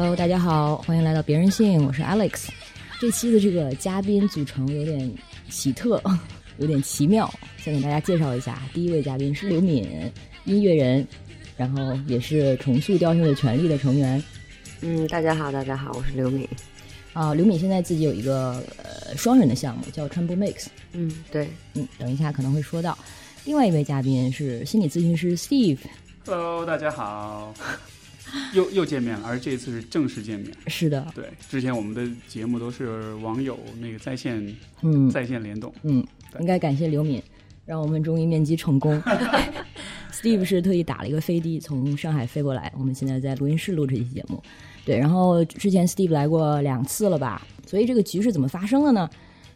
Hello，大家好，欢迎来到别人信，我是 Alex。这期的这个嘉宾组成有点奇特，有点奇妙。先给大家介绍一下，第一位嘉宾是刘敏，音乐人，然后也是重塑雕像的权利的成员。嗯，大家好，大家好，我是刘敏。啊，刘敏现在自己有一个呃双人的项目叫 Tremble Mix。嗯，对，嗯，等一下可能会说到。另外一位嘉宾是心理咨询师 Steve。Hello，大家好，又又见面了，而这一次是正式见面。是的，对，之前我们的节目都是网友那个在线，嗯在线联动。嗯，应该感谢刘敏，让我们终于面基成功。Steve 是特意打了一个飞的从上海飞过来，我们现在在录音室录这期节目。对，然后之前 Steve 来过两次了吧？所以这个局是怎么发生的呢？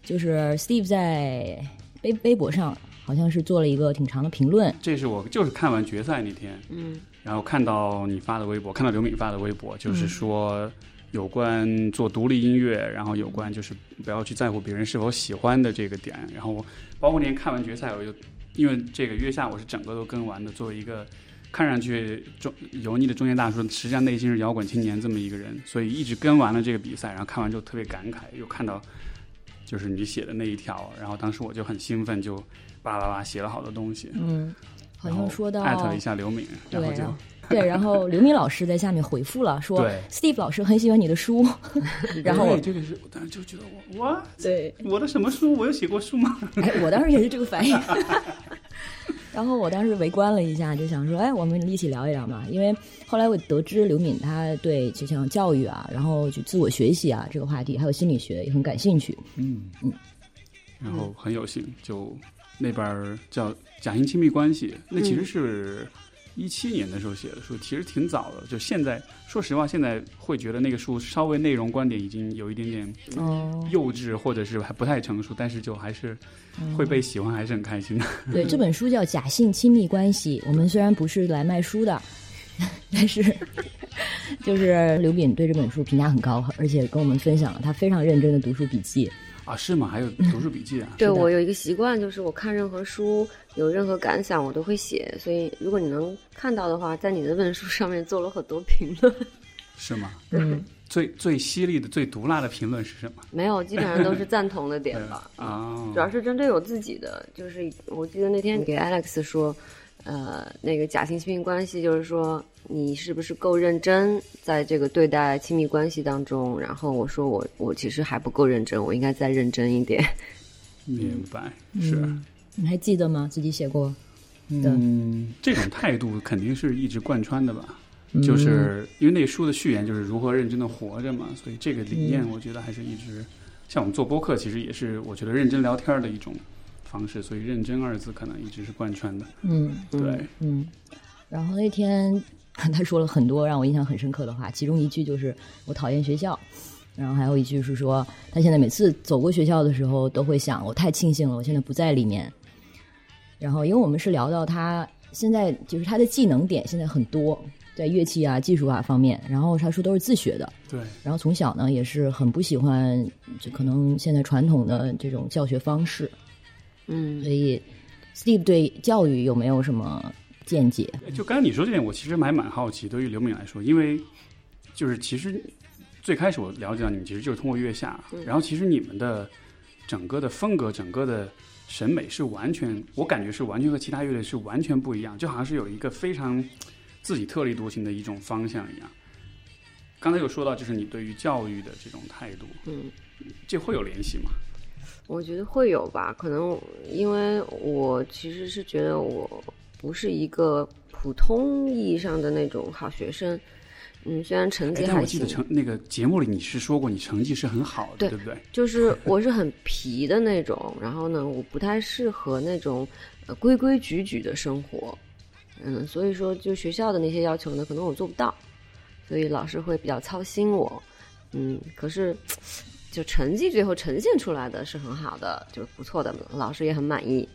就是 Steve 在微微博上好像是做了一个挺长的评论，这是我就是看完决赛那天，嗯然后看到你发的微博，看到刘敏发的微博，就是说有关做独立音乐，然后有关就是不要去在乎别人是否喜欢的这个点。然后包括那天看完决赛，我就因为这个月下我是整个都跟完的，作为一个看上去中油腻的中年大叔，实际上内心是摇滚青年这么一个人，所以一直跟完了这个比赛，然后看完之后特别感慨，又看到就是你写的那一条，然后当时我就很兴奋，就巴拉巴拉写了好多东西。嗯，好像说到艾特了一下刘敏，然后就对然后刘敏老师在下面回复了，说对 Steve 老师很喜欢你的书，然后我这个是，我当时就觉得我我对，我的什么书？我有写过书吗？哎，我当时也是这个反应。然后我当时围观了一下，就想说，哎，我们一起聊一聊嘛。因为后来我得知刘敏她对就像教育啊，然后就自我学习啊这个话题，还有心理学也很感兴趣。嗯嗯，然后很有幸，就那本儿叫《假性亲密关系》，那其实是一七年的时候写的书，其实挺早的。就现在，说实话，现在会觉得那个书稍微内容观点已经有一点点哦，幼稚，或者是还不太成熟，但是就还是会被喜欢，还是很开心的。对，这本书叫《假性亲密关系》。我们虽然不是来卖书的，但是就是刘敏对这本书评价很高，而且跟我们分享了他非常认真的读书笔记。啊，是吗？还有读书笔记啊？对我有一个习惯，就是我看任何书有任何感想，我都会写。所以如果你能看到的话，在你的问书上面做了很多评论。是吗？嗯，最最犀利的、最毒辣的评论是什么？没有，基本上都是赞同的点吧。啊，主要是针对我自己的，就是我记得那天给 Alex 说，呃，那个假性亲密关系，就是说你是不是够认真在这个对待亲密关系当中？然后我说我我其实还不够认真，我应该再认真一点。明白，是。嗯你还记得吗？自己写过的，嗯，这种态度肯定是一直贯穿的吧。就是因为那书的序言就是如何认真的活着嘛，所以这个理念我觉得还是一直，像我们做播客，其实也是我觉得认真聊天的一种方式，所以“认真”二字可能一直是贯穿的。嗯对，嗯。然后那天 他说了很多让我印象很深刻的话，其中一句就是我讨厌学校，然后还有一句是说他现在每次走过学校的时候都会想，我太庆幸了，我现在不在里面。然后因为我们是聊到他现在就是他的技能点现在很多，在乐器啊、技术啊方面，然后他说都是自学的，对，然后从小呢也是很不喜欢，就可能现在传统的这种教学方式，嗯所以 Steve 对教育有没有什么见解？就刚才你说这点，我其实还蛮好奇。对于刘敏来说，因为就是其实最开始我了解到你们，其实就是通过月下，然后其实你们的整个的风格、整个的审美是完全，我感觉是完全和其他乐队是完全不一样，就好像是有一个非常自己特立独行的一种方向一样。刚才有说到，就是你对于教育的这种态度，嗯，这会有联系吗？我觉得会有吧，可能因为我其实是觉得我不是一个普通意义上的那种好学生，嗯，虽然成哎绩还行但我记得，成那个节目里你是说过你成绩是很好的，对对不对？就是 我是很皮的那种，然后呢，我不太适合那种呃规规矩矩的生活，嗯，所以说就学校的那些要求呢，可能我做不到，所以老师会比较操心我，嗯，可是就成绩最后呈现出来的是很好的，就是不错的，老师也很满意。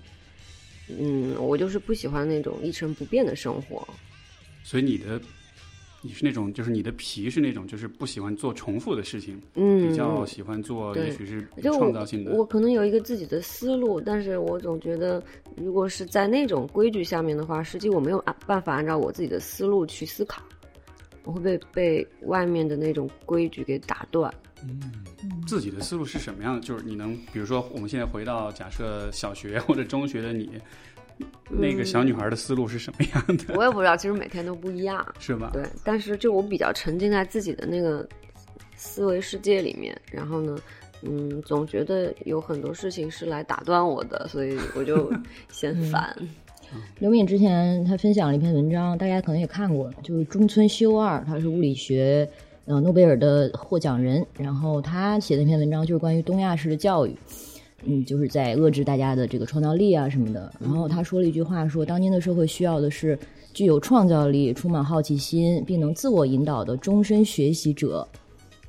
嗯，我就是不喜欢那种一成不变的生活。所以你的你是那种，就是你的皮是那种，就是不喜欢做重复的事情，嗯，比较喜欢做也许是创造性的。我可能有一个自己的思路，但是我总觉得，如果是在那种规矩下面的话，实际我没有按办法按照我自己的思路去思考。我会被被外面的那种规矩给打断。自己的思路是什么样的？就是你能，比如说，我们现在回到假设小学或者中学的你，那个小女孩的思路是什么样的？我也不知道，其实每天都不一样，是吧？对，但是就我比较沉浸在自己的那个思维世界里面，然后呢，嗯，总觉得有很多事情是来打断我的，所以我就 嫌烦。刘敏之前他分享了一篇文章，大家可能也看过，就是中村修二，他是物理学呃诺贝尔的获奖人，然后他写的一篇文章就是关于东亚式的教育，嗯，就是在遏制大家的这个创造力啊什么的。然后他说了一句话，说当今的社会需要的是具有创造力、充满好奇心，并能自我引导的终身学习者。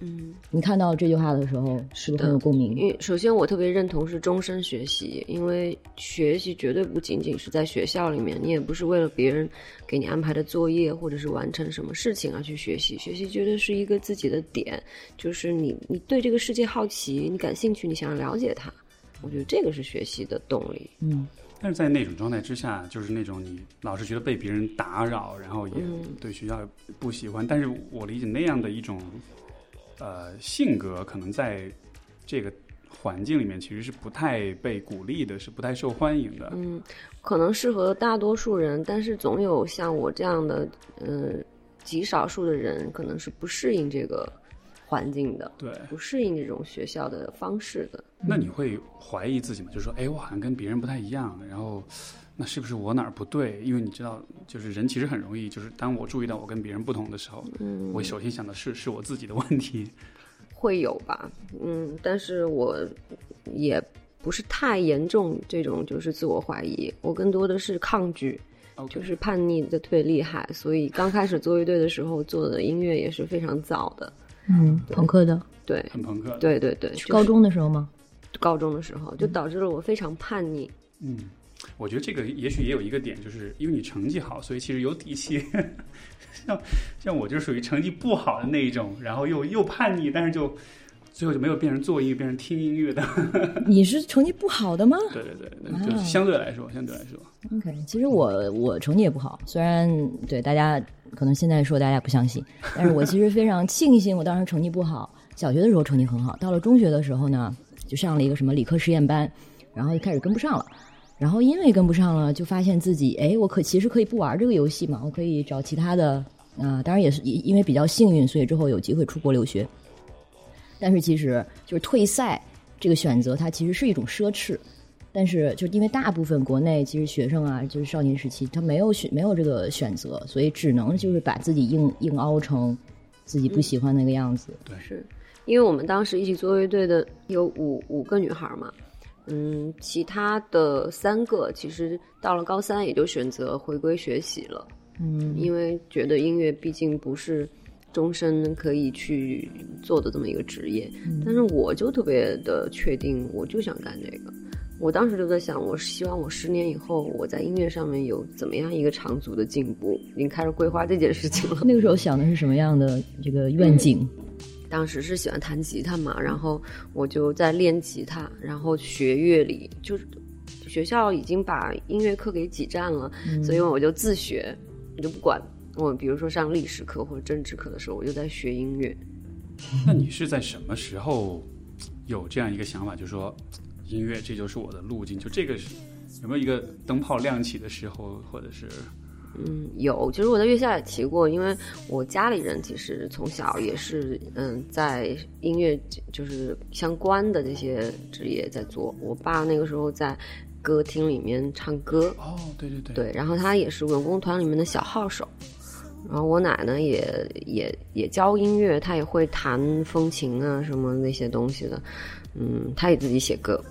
嗯，你看到这句话的时候，是不是很有共鸣？因为首先我特别认同是终身学习，因为学习绝对不仅仅是在学校里面，你也不是为了别人给你安排的作业或者是完成什么事情而去学习，学习绝对是一个自己的点，就是你你对这个世界好奇，你感兴趣，你想要了解它，我觉得这个是学习的动力。嗯，但是在那种状态之下，就是那种你老是觉得被别人打扰，然后也嗯对学校不喜欢。但是我理解那样的一种呃性格，可能在这个环境里面其实是不太被鼓励的，是不太受欢迎的。嗯，可能适合大多数人，但是总有像我这样的，呃，极少数的人可能是不适应这个环境的，对，不适应这种学校的方式的。那你会怀疑自己吗？就是说，哎，我好像跟别人不太一样，然后那是不是我哪儿不对？因为你知道，就是人其实很容易，就是当我注意到我跟别人不同的时候，嗯，我首先想的是是我自己的问题。会有吧，嗯，但是我也不是太严重这种就是自我怀疑，我更多的是抗拒。就是叛逆的特别厉害，所以刚开始做乐队的时候做的音乐也是非常早的，嗯，朋克的，对，很朋克。对对对，就是高中的时候吗？高中的时候就导致了我非常叛逆，嗯，我觉得这个也许也有一个点，就是因为你成绩好，所以其实有底气。像像我就属于成绩不好的那一种，然后又又叛逆，但是就最后就没有变成做音乐，变成听音乐的。你是成绩不好的吗对对对，对就是相对来说，相对来说，？OK，其实我我成绩也不好，虽然对大家可能现在说大家不相信，但是我其实非常庆幸我当时成绩不好。小学的时候成绩很好，到了中学的时候呢，就上了一个什么理科实验班，然后就开始跟不上了。然后因为跟不上了，就发现自己，哎，我可其实可以不玩这个游戏嘛，我可以找其他的，啊、当然也是因为比较幸运，所以之后有机会出国留学。但是其实就是退赛这个选择，它其实是一种奢侈。但是就是因为大部分国内其实学生啊，就是少年时期他没有选没有这个选择，所以只能就是把自己硬硬凹成自己不喜欢那个样子。对是因为我们当时一起做乐队的有五五个女孩嘛，嗯，其他的三个其实到了高三也就选择回归学习了，嗯，因为觉得音乐毕竟不是终身可以去做的这么一个职业，但是我就特别的确定，我就想干这个。我当时就在想，我希望我十年以后我在音乐上面有怎么样一个长足的进步，已经开始规划这件事情了。那个时候想的是什么样的这个愿景？当时是喜欢弹吉他嘛，然后我就在练吉他，然后学乐理，就是学校已经把音乐课给挤占了，所以我就自学，我就不管我，比如说上历史课或者政治课的时候，我就在学音乐。那你是在什么时候有这样一个想法，就说音乐这就是我的路径？就这个是有没有一个灯泡亮起的时候，或者是嗯，有，其实我在月下也提过，因为我家里人其实从小也是嗯，在音乐就是相关的这些职业在做。我爸那个时候在歌厅里面唱歌，哦，对对对，对，然后他也是文工团里面的小号手，然后我奶奶也也也教音乐，她也会弹风琴啊什么那些东西的，嗯，她也自己写歌。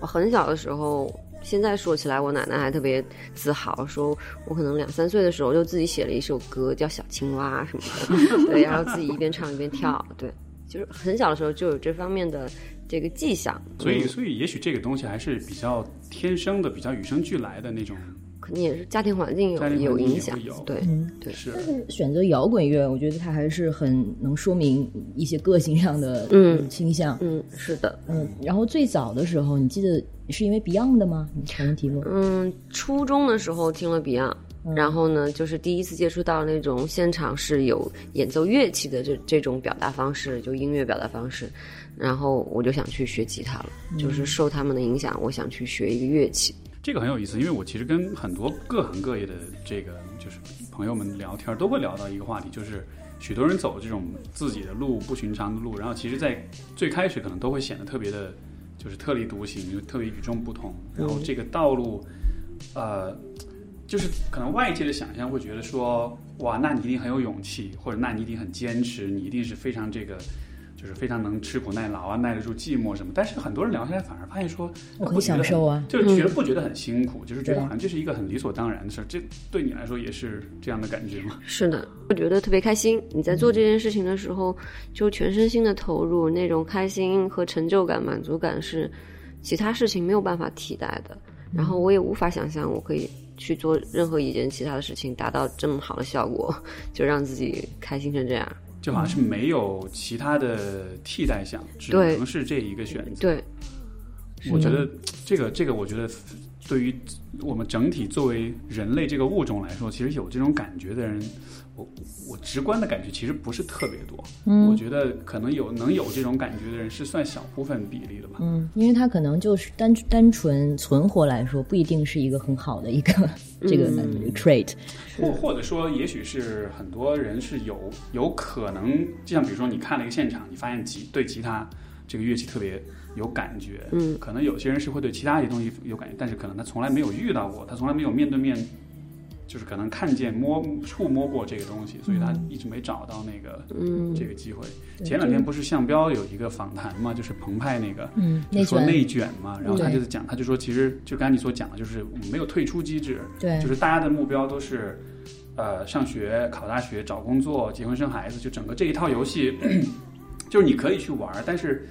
我很小的时候，现在说起来，我奶奶还特别自豪，说我可能两三岁的时候就自己写了一首歌，叫《小青蛙》什么的，对，然后自己一边唱一边跳，对，就是很小的时候就有这方面的这个迹象，所以嗯所以也许这个东西还是比较天生的，比较与生俱来的那种。肯定也是家庭环境有环境有影响对，嗯，对是选择摇滚乐，我觉得它还是很能说明一些个性上的嗯倾向。嗯，是的。嗯，然后最早的时候，你记得是因为 Beyond 的吗？你曾经提过。嗯，初中的时候听了 Beyond，然后呢，就是第一次接触到那种现场是有演奏乐器的这这种表达方式，就音乐表达方式。然后我就想去学吉他了，就是受他们的影响，我想去学一个乐器。这个很有意思，因为我其实跟很多各行各业的这个就是朋友们聊天，都会聊到一个话题，就是许多人走这种自己的路、不寻常的路，然后其实，在最开始可能都会显得特别的，就是特立独行，就特别与众不同。然后这个道路，呃，就是可能外界的想象会觉得说，哇，那你一定很有勇气，或者那你一定很坚持，你一定是非常这个。就是非常能吃苦耐劳啊，耐得住寂寞什么。但是很多人聊下来，反而发现说，我很享受啊，就是觉得不觉得很辛苦，就是觉得好像这是一个很理所当然的事儿。这对你来说也是这样的感觉吗？是的，我觉得特别开心。你在做这件事情的时候，就全身心的投入，那种开心和成就感、满足感是其他事情没有办法替代的。然后我也无法想象，我可以去做任何一件其他的事情，达到这么好的效果，就让自己开心成这样。就好像是没有其他的替代项，只能是这一个选择。对，我觉得这个这个，我觉得对于我们整体作为人类这个物种来说，其实有这种感觉的人。我我直观的感觉其实不是特别多，嗯，我觉得可能有能有这种感觉的人是算小部分比例的吧，嗯，因为他可能就是单单纯存活来说，不一定是一个很好的一个这个 trait，或或者说，也许是很多人是有有可能，就像比如说你看了一个现场，你发现吉对吉他这个乐器特别有感觉，嗯，可能有些人是会对其他一些东西有感觉，但是可能他从来没有遇到过，他从来没有面对面。就是可能看见摸触摸过这个东西，所以他一直没找到那个这个机会。前两天不是向彪有一个访谈嘛，就是澎湃那个，就说内卷嘛，然后他就是讲，他就说其实就刚才你所讲的，就是没有退出机制，对，就是大家的目标都是呃上学、考大学、找工作、结婚生孩子，就整个这一套游戏，就是你可以去玩，但是。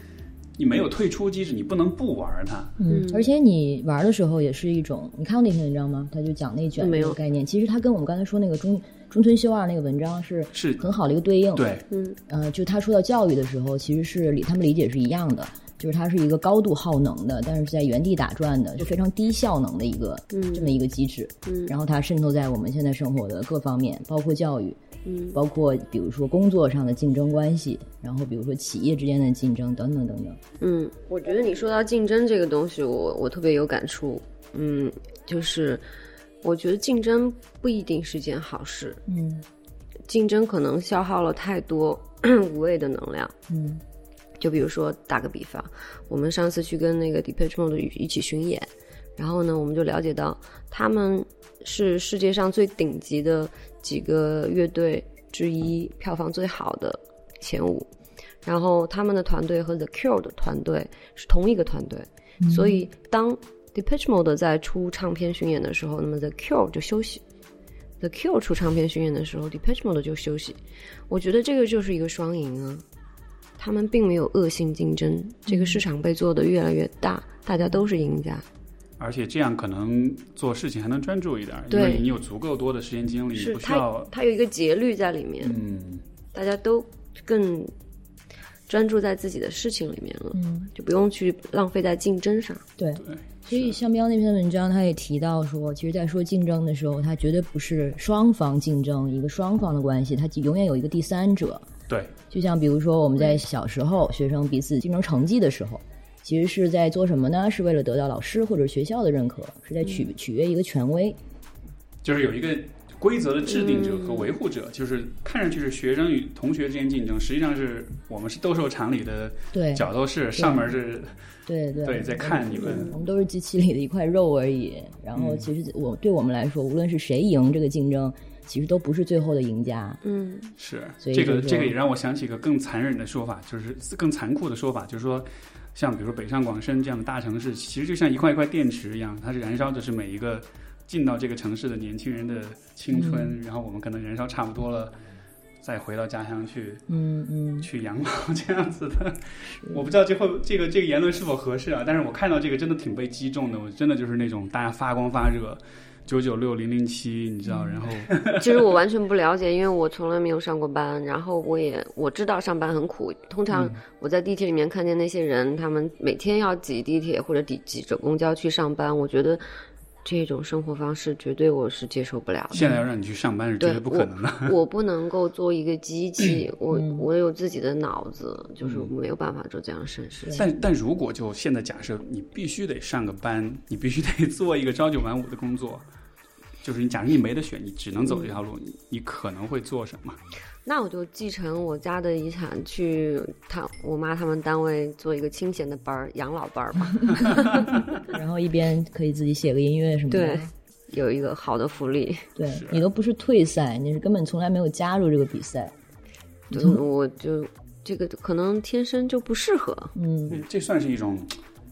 你没有退出机制，你不能不玩它。嗯，而且你玩的时候也是一种，你看过那篇文章吗？他就讲内卷这个概念。其实它跟我们刚才说那个中中村修二那个文章是是很好的一个对应。对，嗯，呃，就他说到教育的时候，其实是理他们理解是一样的，就是它是一个高度耗能的，但是在原地打转的，就非常低效能的一个这么一个机制。嗯，然后它渗透在我们现在生活的各方面，包括教育。嗯，包括比如说工作上的竞争关系，然后比如说企业之间的竞争等等等等。嗯，我觉得你说到竞争这个东西，我我特别有感触。嗯，就是我觉得竞争不一定是件好事。嗯，竞争可能消耗了太多 无谓的能量。嗯，就比如说打个比方，我们上次去跟那个 Depeche Mode 一起巡演，然后呢，我们就了解到他们是世界上最顶级的。几个乐队之一，票房最好的前五，然后他们的团队和 The Cure 的团队是同一个团队，所以当 Depeche Mode 在出唱片巡演的时候，那么 The Cure 就休息；The Cure 出唱片巡演的时候，Depeche Mode 就休息。我觉得这个就是一个双赢啊，他们并没有恶性竞争，这个市场被做得越来越大，大家都是赢家。而且这样可能做事情还能专注一点，因为你有足够多的时间精力，不需要它有一个节律在里面。嗯，大家都更专注在自己的事情里面了，嗯，就不用去浪费在竞争上。对对，所以向标那篇文章他也提到说，其实，在说竞争的时候，它绝对不是双方竞争一个双方的关系，它永远有一个第三者。对，就像比如说我们在小时候学生彼此竞争成绩的时候。其实是在做什么呢？是为了得到老师或者学校的认可，是在取取悦一个权威，就是有一个规则的制定者和维护者，就是看上去是学生与同学之间竞争，实际上是我们是斗兽场里的角斗士，上面是，对对对，在看你们，我们都是机器里的一块肉而已。然后其实我对我们来说，无论是谁赢这个竞争，其实都不是最后的赢家。嗯，是，所以这个这个也让我想起一个更残忍的说法，就是更残酷的说法，就是说。像比如说北上广深这样的大城市，其实就像一块一块电池一样，它是燃烧的是每一个进到这个城市的年轻人的青春，然后我们可能燃烧差不多了，再回到家乡去，嗯嗯，去养老 这样子的。我不知道最后这个这个言论是否合适啊，但是我看到这个真的挺被击中的，我真的就是那种大家发光发热。九九六零零七，你知道？然后，其实我完全不了解，因为我从来没有上过班。然后我也 我知道上班很苦。通常我在地铁里面看见那些人，他们每天要挤地铁或者挤挤着公交去上班，我觉得这种生活方式绝对我是接受不了的。现在要让你去上班是绝对对不可能的。我不能够做一个机器，我嗯我有自己的脑子，就是嗯没有办法做这样的事事情。但但如果就现在假设你必须得上个班，你必须得做一个朝九晚五的工作，就是你假如你没得选，你只能走这条路，你你可能会做什么？那我就继承我家的遗产，去他我妈他们单位做一个清闲的班儿，养老班儿吧。然后一边可以自己写个音乐什么的。对，有一个好的福利。对你都不是退赛，你是根本从来没有加入这个比赛。对，我就这个可能天生就不适合。嗯，嗯这算是一种，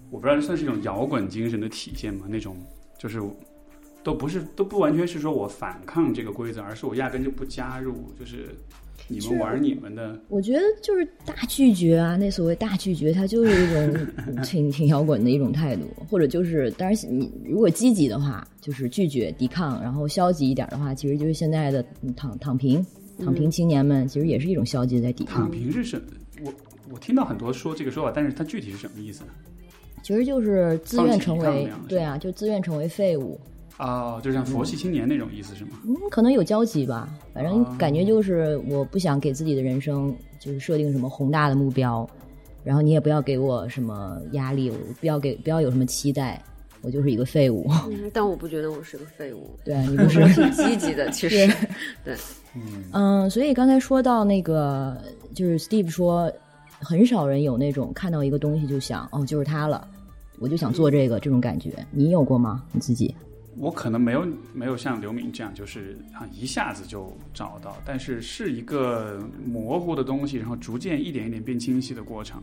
我不知道这算是一种摇滚精神的体现吗？那种就是都不是都不完全是说我反抗这个规则，而是我压根就不加入，就是你们玩你们的。我觉得就是大拒绝啊，那所谓大拒绝，它就是一种 挺挺摇滚的一种态度，或者就是，当然你如果积极的话，就是拒绝抵抗，然后消极一点的话，其实就是现在的躺躺平躺平青年们，其实也是一种消极在抵抗躺，平是什么？我我听到很多说这个说法，但是它具体是什么意思呢？其实就是自愿成为对啊，就自愿成为废物。哦，就像佛系青年那种意思是吗？嗯，可能有交集吧，反正哦感觉就是我不想给自己的人生就是设定什么宏大的目标，然后你也不要给我什么压力，我不要给不要有什么期待，我就是一个废物。嗯，但我不觉得我是个废物，对啊，你不是 我挺积极的。其实，对，嗯，所以刚才说到那个，就是 Steve 说，很少人有那种看到一个东西就想哦，就是它了，我就想做这个这种感觉，你有过吗？你自己？我可能没有没有像刘敏这样，就是啊一下子就找到，但是是一个模糊的东西，然后逐渐一点一点变清晰的过程。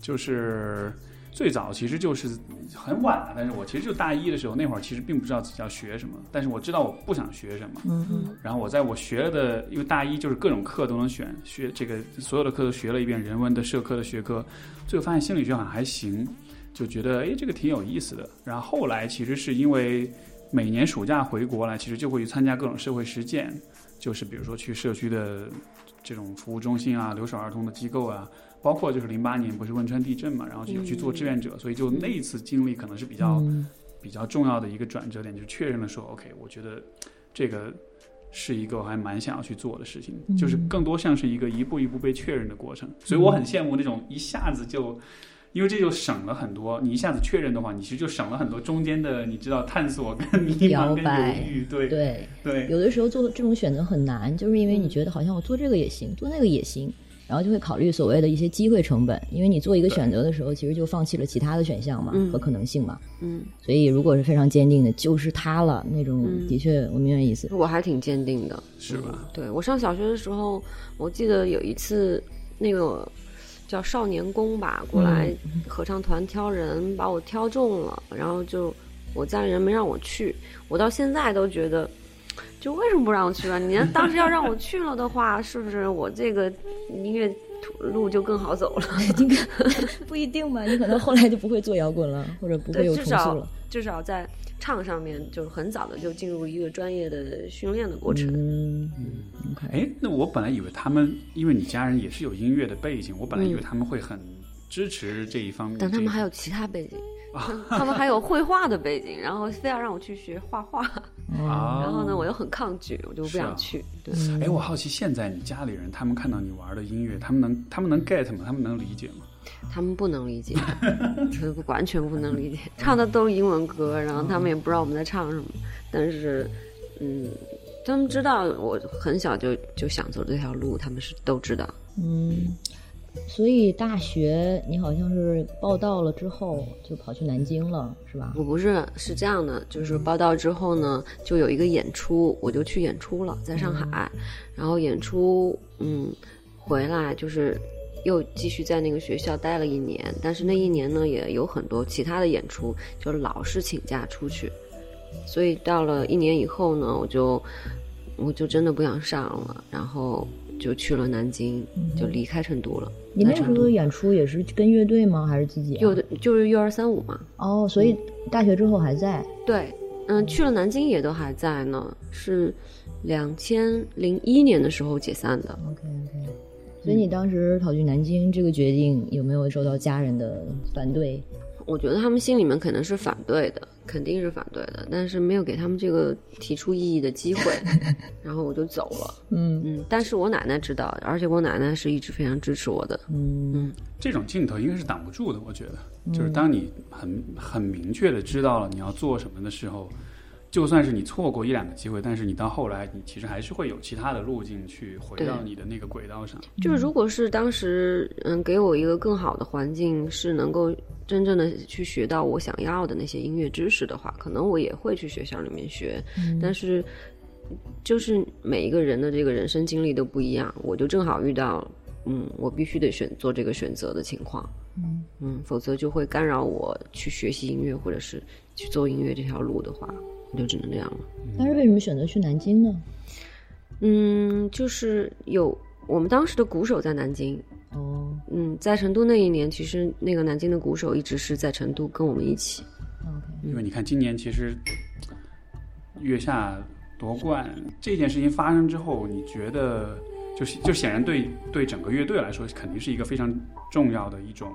就是最早其实就是很晚了，但是我其实就大一的时候，那会儿其实并不知道自己要学什么，但是我知道我不想学什么。嗯嗯然后我在我学了的，因为大一就是各种课都能选，学这个所有的课都学了一遍，人文的、社科的学科，最后发现心理学好像还行，就觉得诶这个挺有意思的。然后后来其实是因为每年暑假回国来，其实就会去参加各种社会实践，就是比如说去社区的这种服务中心啊、留守儿童的机构啊，包括就是零八年不是汶川地震嘛，然后就去做志愿者，所以就那一次经历可能是比较。嗯比较重要的一个转折点，就是确认了说，OK，我觉得这个是一个我还蛮想要去做的事情，嗯就是更多像是一个一步一步被确认的过程。所以我很羡慕那种一下子就，因为这就省了很多。你一下子确认的话，你其实就省了很多中间的，你知道探索跟迷茫跟摇摆犹豫。对 对，对有的时候做这种选择很难，就是因为嗯你觉得好像我做这个也行，做那个也行，然后就会考虑所谓的一些机会成本，因为你做一个选择的时候，其实就放弃了其他的选项嘛、嗯和可能性嘛。嗯，所以如果是非常坚定的，就是它了那种，嗯的确我明白意思。我还挺坚定的。是吧？对我上小学的时候，我记得有一次那个叫少年宫吧，过来合唱团挑人，把我挑中了，然后就我家里人没让我去，我到现在都觉得。就为什么不让我去啊？你要当时要让我去了的话，是不是我这个音乐路就更好走了？不一定吧，你可能后来就不会做摇滚了，或者不会，有重塑至少了。至少在唱上面，就是很早的就进入一个专业的训练的过程。嗯，OK，哎，那我本来以为他们，因为你家人也是有音乐的背景，我本来以为他们会很支持这一方面。但他们还有其他背景 他们还有绘画的背景，然后非要让我去学画画，啊，然后呢，我又很抗拒，我就不想去。对，哎，我好奇现在你家里人他们看到你玩的音乐，他们能他们能 get 吗？他们能理解吗？他们不能理解，就是完全不能理解，唱的都是英文歌，然后他们也不知道我们在唱什么，但是，嗯，他们知道我很小就就想走这条路，他们是都知道。嗯，所以大学你好像是报到了之后就跑去南京了，是吧？我不是是这样的，就是报到之后呢，就有一个演出，我就去演出了，在上海，然后演出，嗯，回来就是又继续在那个学校待了一年，但是那一年呢也有很多其他的演出，就老是请假出去，所以到了一年以后呢，我就我就真的不想上了，然后就去了南京，就离开成都了。你那在成都时候的演出也是跟乐队吗？还是自己、啊？有的就是幼儿三五嘛，哦，所以大学之后还在。对，嗯，去了南京也都还在呢，是两千零一年的时候解散的。OK OK。所以你当时跑去南京这个决定有没有受到家人的反对？我觉得他们心里面可能是反对的，肯定是反对的，但是没有给他们这个提出异议的机会，然后我就走了。嗯嗯，但是我奶奶知道，而且我奶奶是一直非常支持我的。嗯这种镜头应该是挡不住的，我觉得，就是当你很很明确的知道了你要做什么的时候，就算是你错过一两个机会，但是你到后来，你其实还是会有其他的路径去回到你的那个轨道上。就是如果是当时嗯给我一个更好的环境，是能够真正的去学到我想要的那些音乐知识的话，可能我也会去学校里面学。但是就是每一个人的这个人生经历都不一样，我就正好遇到嗯我必须得选做这个选择的情况。嗯嗯，否则就会干扰我去学习音乐或者是去做音乐这条路的话，我就只能这样了。但是为什么选择去南京呢？嗯，就是有我们当时的鼓手在南京，哦嗯，在成都那一年，其实那个南京的鼓手一直是在成都跟我们一起。因为你看，今年其实月下夺冠这件事情发生之后，你觉得就是就显然对对整个乐队来说，肯定是一个非常重要的一种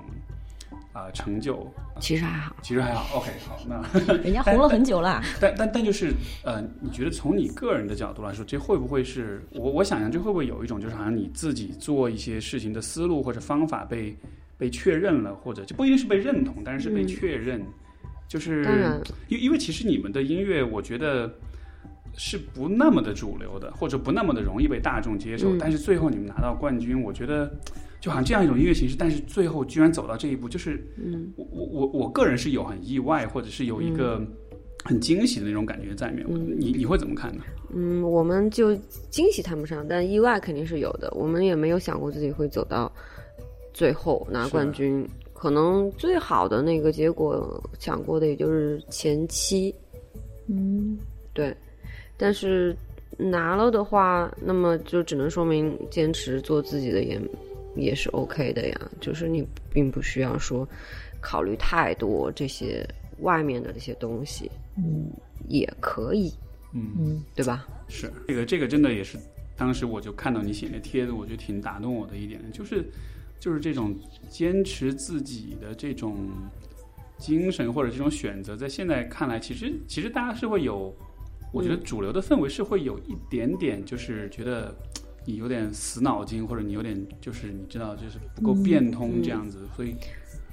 啊、成就。其实还好，其实还好，OK，好，那 人家红了很久了。但但但就是呃，你觉得从你个人的角度来说，这会不会是我我想象这会不会有一种就是好像你自己做一些事情的思路或者方法被被确认了，或者就不一定是被认同，但是是被嗯确认，就是因因为其实你们的音乐，我觉得是不那么的主流的，或者不那么的容易被大众接受。嗯但是最后你们拿到冠军，我觉得就好像这样一种音乐形式，但是最后居然走到这一步，就是嗯。我我我我个人是有很意外，或者是有一个很惊喜的那种感觉在里面。嗯。你你会怎么看呢？嗯，我们就惊喜谈不上，但意外肯定是有的。我们也没有想过自己会走到最后拿冠军，可能最好的那个结果想过的也就是前期，嗯。对，但是拿了的话，那么就只能说明坚持做自己的也也是 OK 的呀。就是你并不需要说考虑太多这些外面的这些东西，嗯也可以，嗯，嗯对吧？是这个这个真的也是，当时我就看到你写那帖子，我觉得挺打动我的一点，就是就是这种坚持自己的这种精神或者这种选择，在现在看来，其实其实大家是会有，我觉得主流的氛围是会有一点点，就是觉得你有点死脑筋，或者你有点就是你知道就是不够变通这样子，所以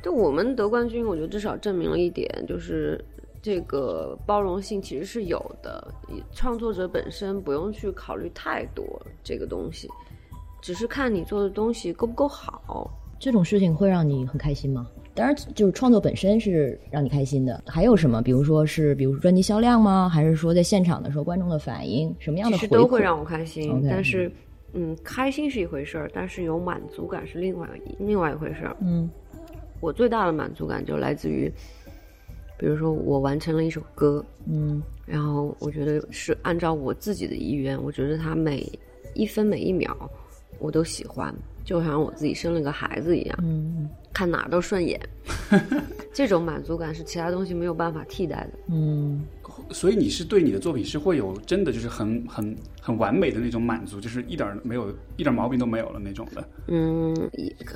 就我们得冠军，我觉得至少证明了一点，就是这个包容性其实是有的。创作者本身不用去考虑太多这个东西，只是看你做的东西够不够好。这种事情会让你很开心吗？当然，就是创作本身是让你开心的。还有什么？比如说是，比如说专辑销量吗？还是说在现场的时候观众的反应，什么样其的回馈？实都会让我开心但是，嗯，开心是一回事儿，但是有满足感是另外另外一回事儿。嗯我最大的满足感就来自于，比如说我完成了一首歌，嗯然后我觉得是按照我自己的意愿，我觉得它每一分每一秒我都喜欢，就好像我自己生了个孩子一样，嗯看哪儿都顺眼。这种满足感是其他东西没有办法替代的。嗯所以你是对你的作品是会有真的就是很很很完美的那种满足，就是一点儿没有一点儿毛病都没有了那种的。嗯，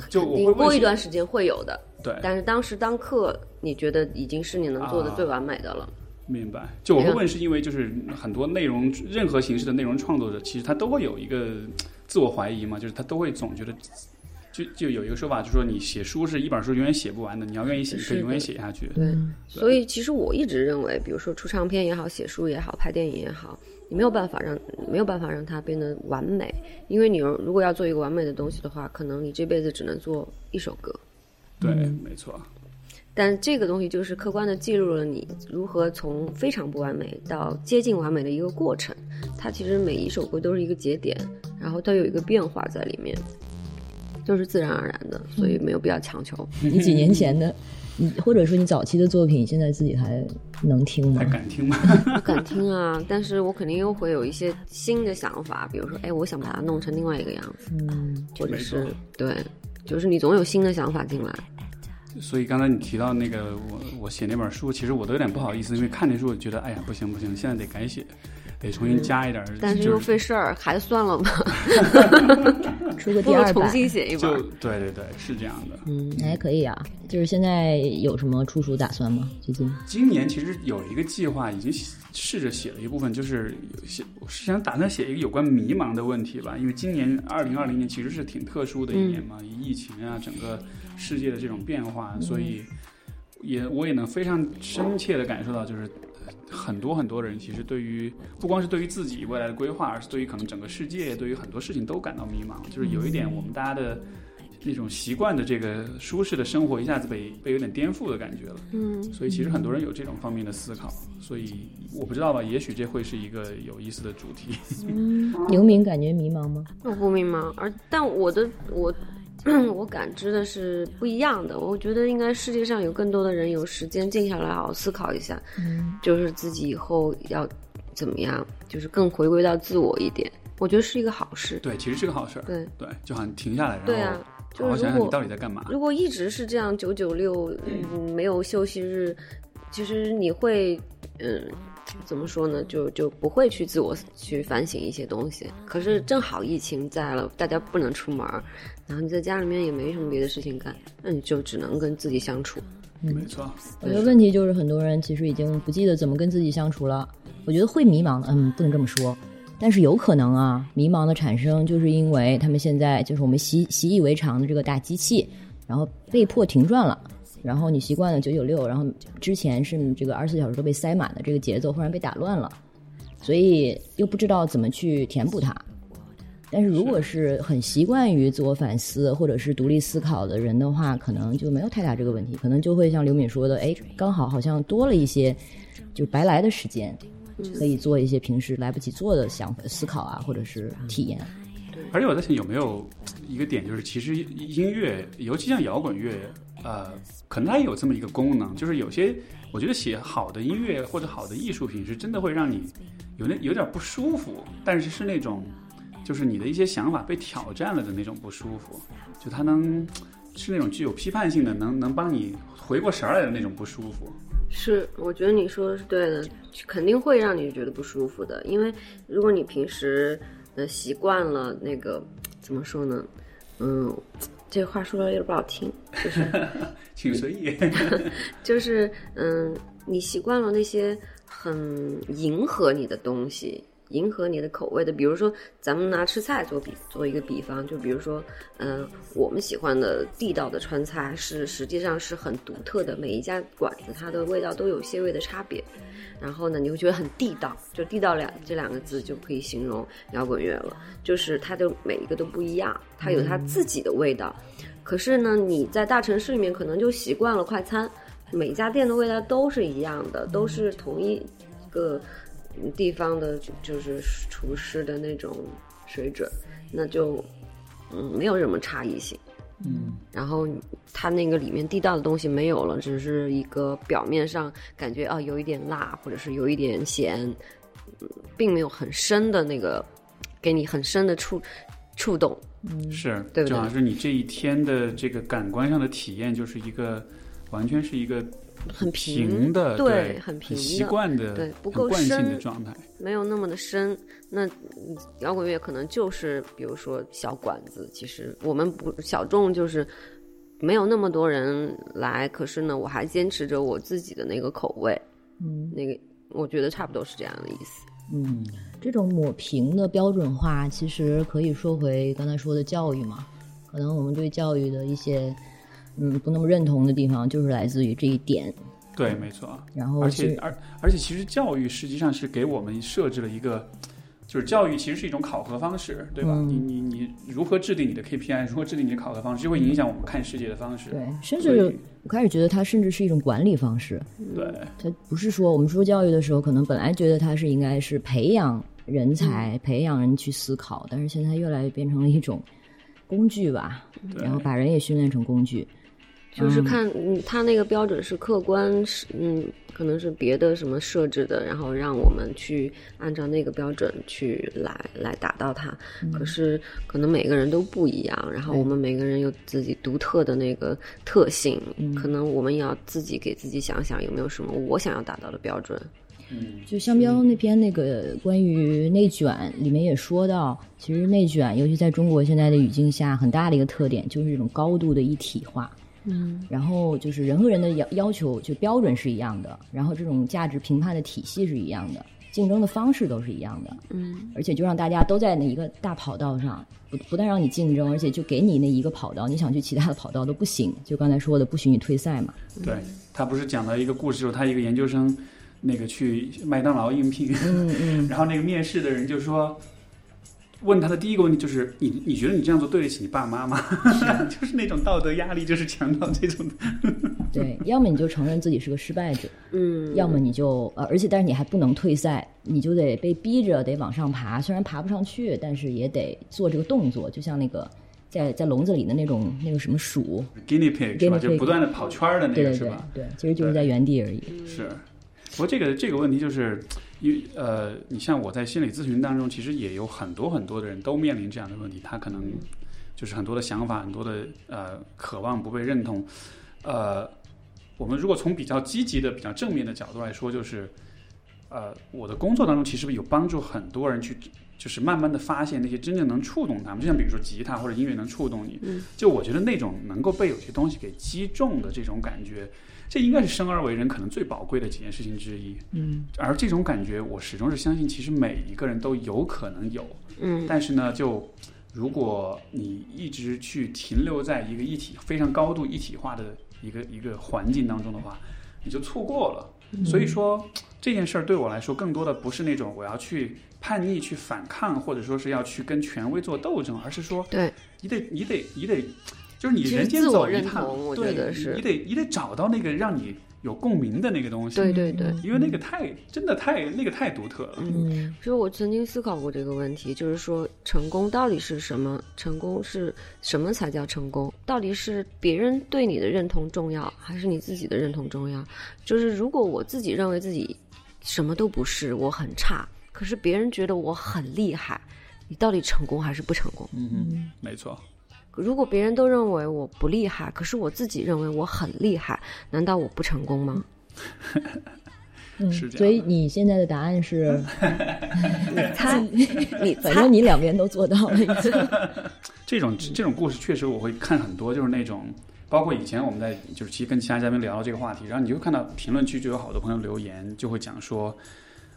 就肯定过一段时间会有的，对，但是当时当刻你觉得已经是你能做的啊最完美的了。明白。就我会问，是因为就是很多内容，任何形式的内容创作者，其实他都会有一个自我怀疑嘛，就是他都会总觉得。就就有一个说法，就是说你写书是一本书永远写不完的，你要愿意写，你可以永远写下去。对，所以其实我一直认为，比如说出唱片也好，写书也好，拍电影也好，你没有办法让没有办法让它变得完美，因为你如果要做一个完美的东西的话，可能你这辈子只能做一首歌。对，嗯没错。但这个东西就是客观的记录了你如何从非常不完美到接近完美的一个过程。它其实每一首歌都是一个节点，然后它有一个变化在里面，都是自然而然的，所以没有必要强求。你几年前的，你或者说你早期的作品，现在自己还能听吗还？敢听吗？不敢听啊，但是我肯定又会有一些新的想法，比如说，哎，我想把它弄成另外一个样子，嗯或者是对，就是你总有新的想法进来。所以刚才你提到那个我我写那本书，其实我都有点不好意思，因为看那书我觉得哎呀不行不行，现在得改写。得重新加一点儿，但是又费事儿，还是算了吧，出个第二版，新写一本就。对对对，是这样的。嗯，还可以啊。就是现在有什么出书打算吗？最近？今年其实有一个计划，已经试着写了一部分，就是有写，我是想打算写一个有关迷茫的问题吧。因为今年二零二零年其实是挺特殊的一年嘛，疫情啊，整个世界的这种变化，所以也我也能非常深切的感受到，就是很多很多人其实对于不光是对于自己未来的规划，而是对于可能整个世界，对于很多事情都感到迷茫。就是有一点我们大家的。那种习惯的这个舒适的生活，一下子被被有点颠覆的感觉了。嗯，所以其实很多人有这种方面的思考，所以我不知道吧，也许这会是一个有意思的主题。刘敏感觉迷茫吗？我不迷茫，而但我的我 我感知的是不一样的。我觉得应该世界上有更多的人有时间静下来好好思考一下，嗯，就是自己以后要怎么样，就是更回归到自我一点。我觉得是一个好事。对，其实是个好事儿。对对，就好像停下来，对啊然后，好好想想你就是如果到底在干嘛。如果一直是这样九九六，嗯，没有休息日，其实你会，嗯，怎么说呢？就就不会去自我去反省一些东西。可是正好疫情在了，大家不能出门儿，然后你在家里面也没什么别的事情干，那你就只能跟自己相处。嗯没错，我觉得问题就是很多人其实已经不记得怎么跟自己相处了。我觉得会迷茫的，嗯，不能这么说，但是有可能啊，迷茫的产生就是因为他们现在就是我们习习以为常的这个大机器，然后被迫停转了。然后你习惯了九九六，然后之前是这个二十四小时都被塞满的这个节奏忽然被打乱了，所以又不知道怎么去填补它。但是如果是很习惯于自我反思或者是独立思考的人的话，可能就没有太大这个问题，可能就会像刘敏说的，哎，刚好好像多了一些就白来的时间，可以做一些平时来不及做的想法、思考啊，或者是体验。而且我在想有没有一个点，就是其实音乐，尤其像摇滚乐，呃，可能它有这么一个功能，就是有些我觉得写好的音乐或者好的艺术品，是真的会让你有那有点不舒服，但是是那种就是你的一些想法被挑战了的那种不舒服，就它能是那种具有批判性的，能能帮你回过神儿来的那种不舒服。是，我觉得你说的是对的，肯定会让你觉得不舒服的。因为如果你平时呃习惯了那个怎么说呢，嗯，这话说的有点不好听，就是 请随意。就是嗯，你习惯了那些很迎合你的东西，迎合你的口味的，比如说咱们拿吃菜做比做一个比方，就比如说，嗯、我们喜欢的地道的川菜是实际上是很独特的，每一家馆子它的味道都有些微的差别。然后呢，你会觉得很地道，就地道两这两个字就可以形容摇滚乐了，就是它的每一个都不一样，它有它自己的味道。可是呢，你在大城市里面可能就习惯了快餐，每家店的味道都是一样的，都是同一个地方的，就是厨师的那种水准，那就嗯没有什么差异性。嗯，然后它那个里面地道的东西没有了，只是一个表面上感觉啊有一点辣，或者是有一点咸，嗯并没有很深的那个给你很深的触触动。嗯是，对不对就好像是你这一天的这个感官上的体验，就是一个完全是一个很平平的，对对，很平的习惯的，对不够很惯性的深状态。没有那么的深。那嗯摇滚乐可能就是，比如说小馆子，其实我们不小众，就是没有那么多人来，可是呢，我还坚持着我自己的那个口味，嗯那个我觉得差不多是这样的意思。嗯，这种抹平的标准化，其实可以说回刚才说的教育嘛。可能我们对教育的一些嗯不那么认同的地方，就是来自于这一点。对，没错。然后而且而而且，其实教育实际上是给我们设置了一个，就是教育其实是一种考核方式，对吧？嗯你你你如何制定你的 KPI，如何制定你的考核方式，就会影响我们看世界的方式。对，甚至我开始觉得它甚至是一种管理方式。对它不是说我们说教育的时候，可能本来觉得它是应该是培养人才、培养人去思考，但是现在越来越变成了一种工具吧，对然后把人也训练成工具。就是看，嗯，他那个标准是客观，是嗯，可能是别的什么设置的，然后让我们去按照那个标准去来来达到它。可是可能每个人都不一样，然后我们每个人有自己独特的那个特性，嗯可能我们也要自己给自己想想有没有什么我想要达到的标准。嗯，就香标那篇那个关于内卷里面也说到，其实内卷，尤其在中国现在的语境下，很大的一个特点就是这种高度的一体化。嗯然后就是人和人的要要求就标准是一样的，然后这种价值评判的体系是一样的，竞争的方式都是一样的，嗯而且就让大家都在那一个大跑道上，不不但让你竞争，而且就给你那一个跑道，你想去其他的跑道都不行。就刚才说的，不许你退赛嘛。对他不是讲了一个故事，就是他一个研究生，那个去麦当劳应聘，嗯嗯，然后那个面试的人就说，问他的第一个问题就是你你觉得你这样做对得起你爸妈吗？就是那种道德压力，就是强到这种。对，要么你就承认自己是个失败者，嗯，要么你就呃，而且但是你还不能退赛，你就得被逼着得往上爬，虽然爬不上去，但是也得做这个动作，就像那个在在笼子里的那种那个什么鼠，guinea pig 是吧就不断的跑圈的那个是吧？对，其实就是在原地而已。是。不过这个这个问题就是，因为呃，你像我在心理咨询当中，其实也有很多很多的人都面临这样的问题，他可能就是很多的想法，很多的呃渴望不被认同。呃，我们如果从比较积极的、比较正面的角度来说，就是呃，我的工作当中其实有帮助很多人去，就是慢慢的发现那些真正能触动他们，就像比如说吉他或者音乐能触动你，嗯就我觉得那种能够被有些东西给击中的这种感觉，这应该是生而为人可能最宝贵的几件事情之一。嗯而这种感觉，我始终是相信，其实每一个人都有可能有。嗯但是呢，就如果你一直去停留在一个一体非常高度一体化的一个一个环境当中的话，你就错过了。所以说这件事儿对我来说，更多的不是那种我要去叛逆、去反抗，或者说是要去跟权威做斗争，而是说对，你得你得你得，就是你人间自我认走一趟，同我对觉得是你得你得找到那个让你有共鸣的那个东西。对对对，因为那个太真的太那个太独特了。嗯其实我曾经思考过这个问题，就是说成功到底是什么？成功是什么才叫成功？到底是别人对你的认同重要，还是你自己的认同重要？就是如果我自己认为自己什么都不是，我很差，可是别人觉得我很厉害，你到底成功还是不成功？嗯嗯，没错。如果别人都认为我不厉害，可是我自己认为我很厉害，难道我不成功吗？嗯，是这样所以你现在的答案是，你猜，你反，正你两边都做到了。已经 这种这种故事确实我会看很多，就是那种，包括以前我们在就是其实跟其他嘉宾聊到这个话题，然后你就看到评论区就有好多朋友留言，就会讲说，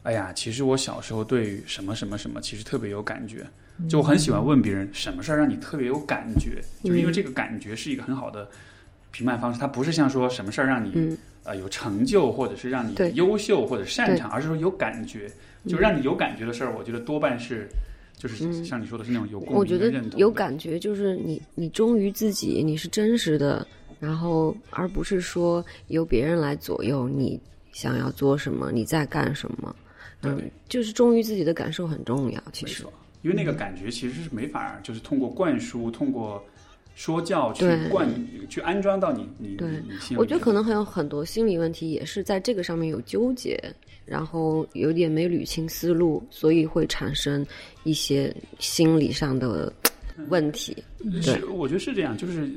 哎呀，其实我小时候对于什么什么什么其实特别有感觉，就我很喜欢问别人什么事儿让你特别有感觉，就是因为这个感觉是一个很好的评判方式，它不是像说什么事儿让你、嗯。呃有成就或者是让你优秀或者擅长，而是说有感觉，就让你有感觉的事儿，我觉得多半是。就是嗯像你说的是那种有共我觉得有感觉，就是你你忠于自己，你是真实的，然后而不是说由别人来左右你想要做什么，你在干什么。嗯，就是忠于自己的感受很重要。其实，因为那个感觉其实是没法，就是通过灌输、通过说教去对灌、去安装到你你对你你心里。我觉得可能还有很多心理问题也是在这个上面有纠结，然后有点没捋清思路，所以会产生一些心理上的问题，是，我觉得是这样，就是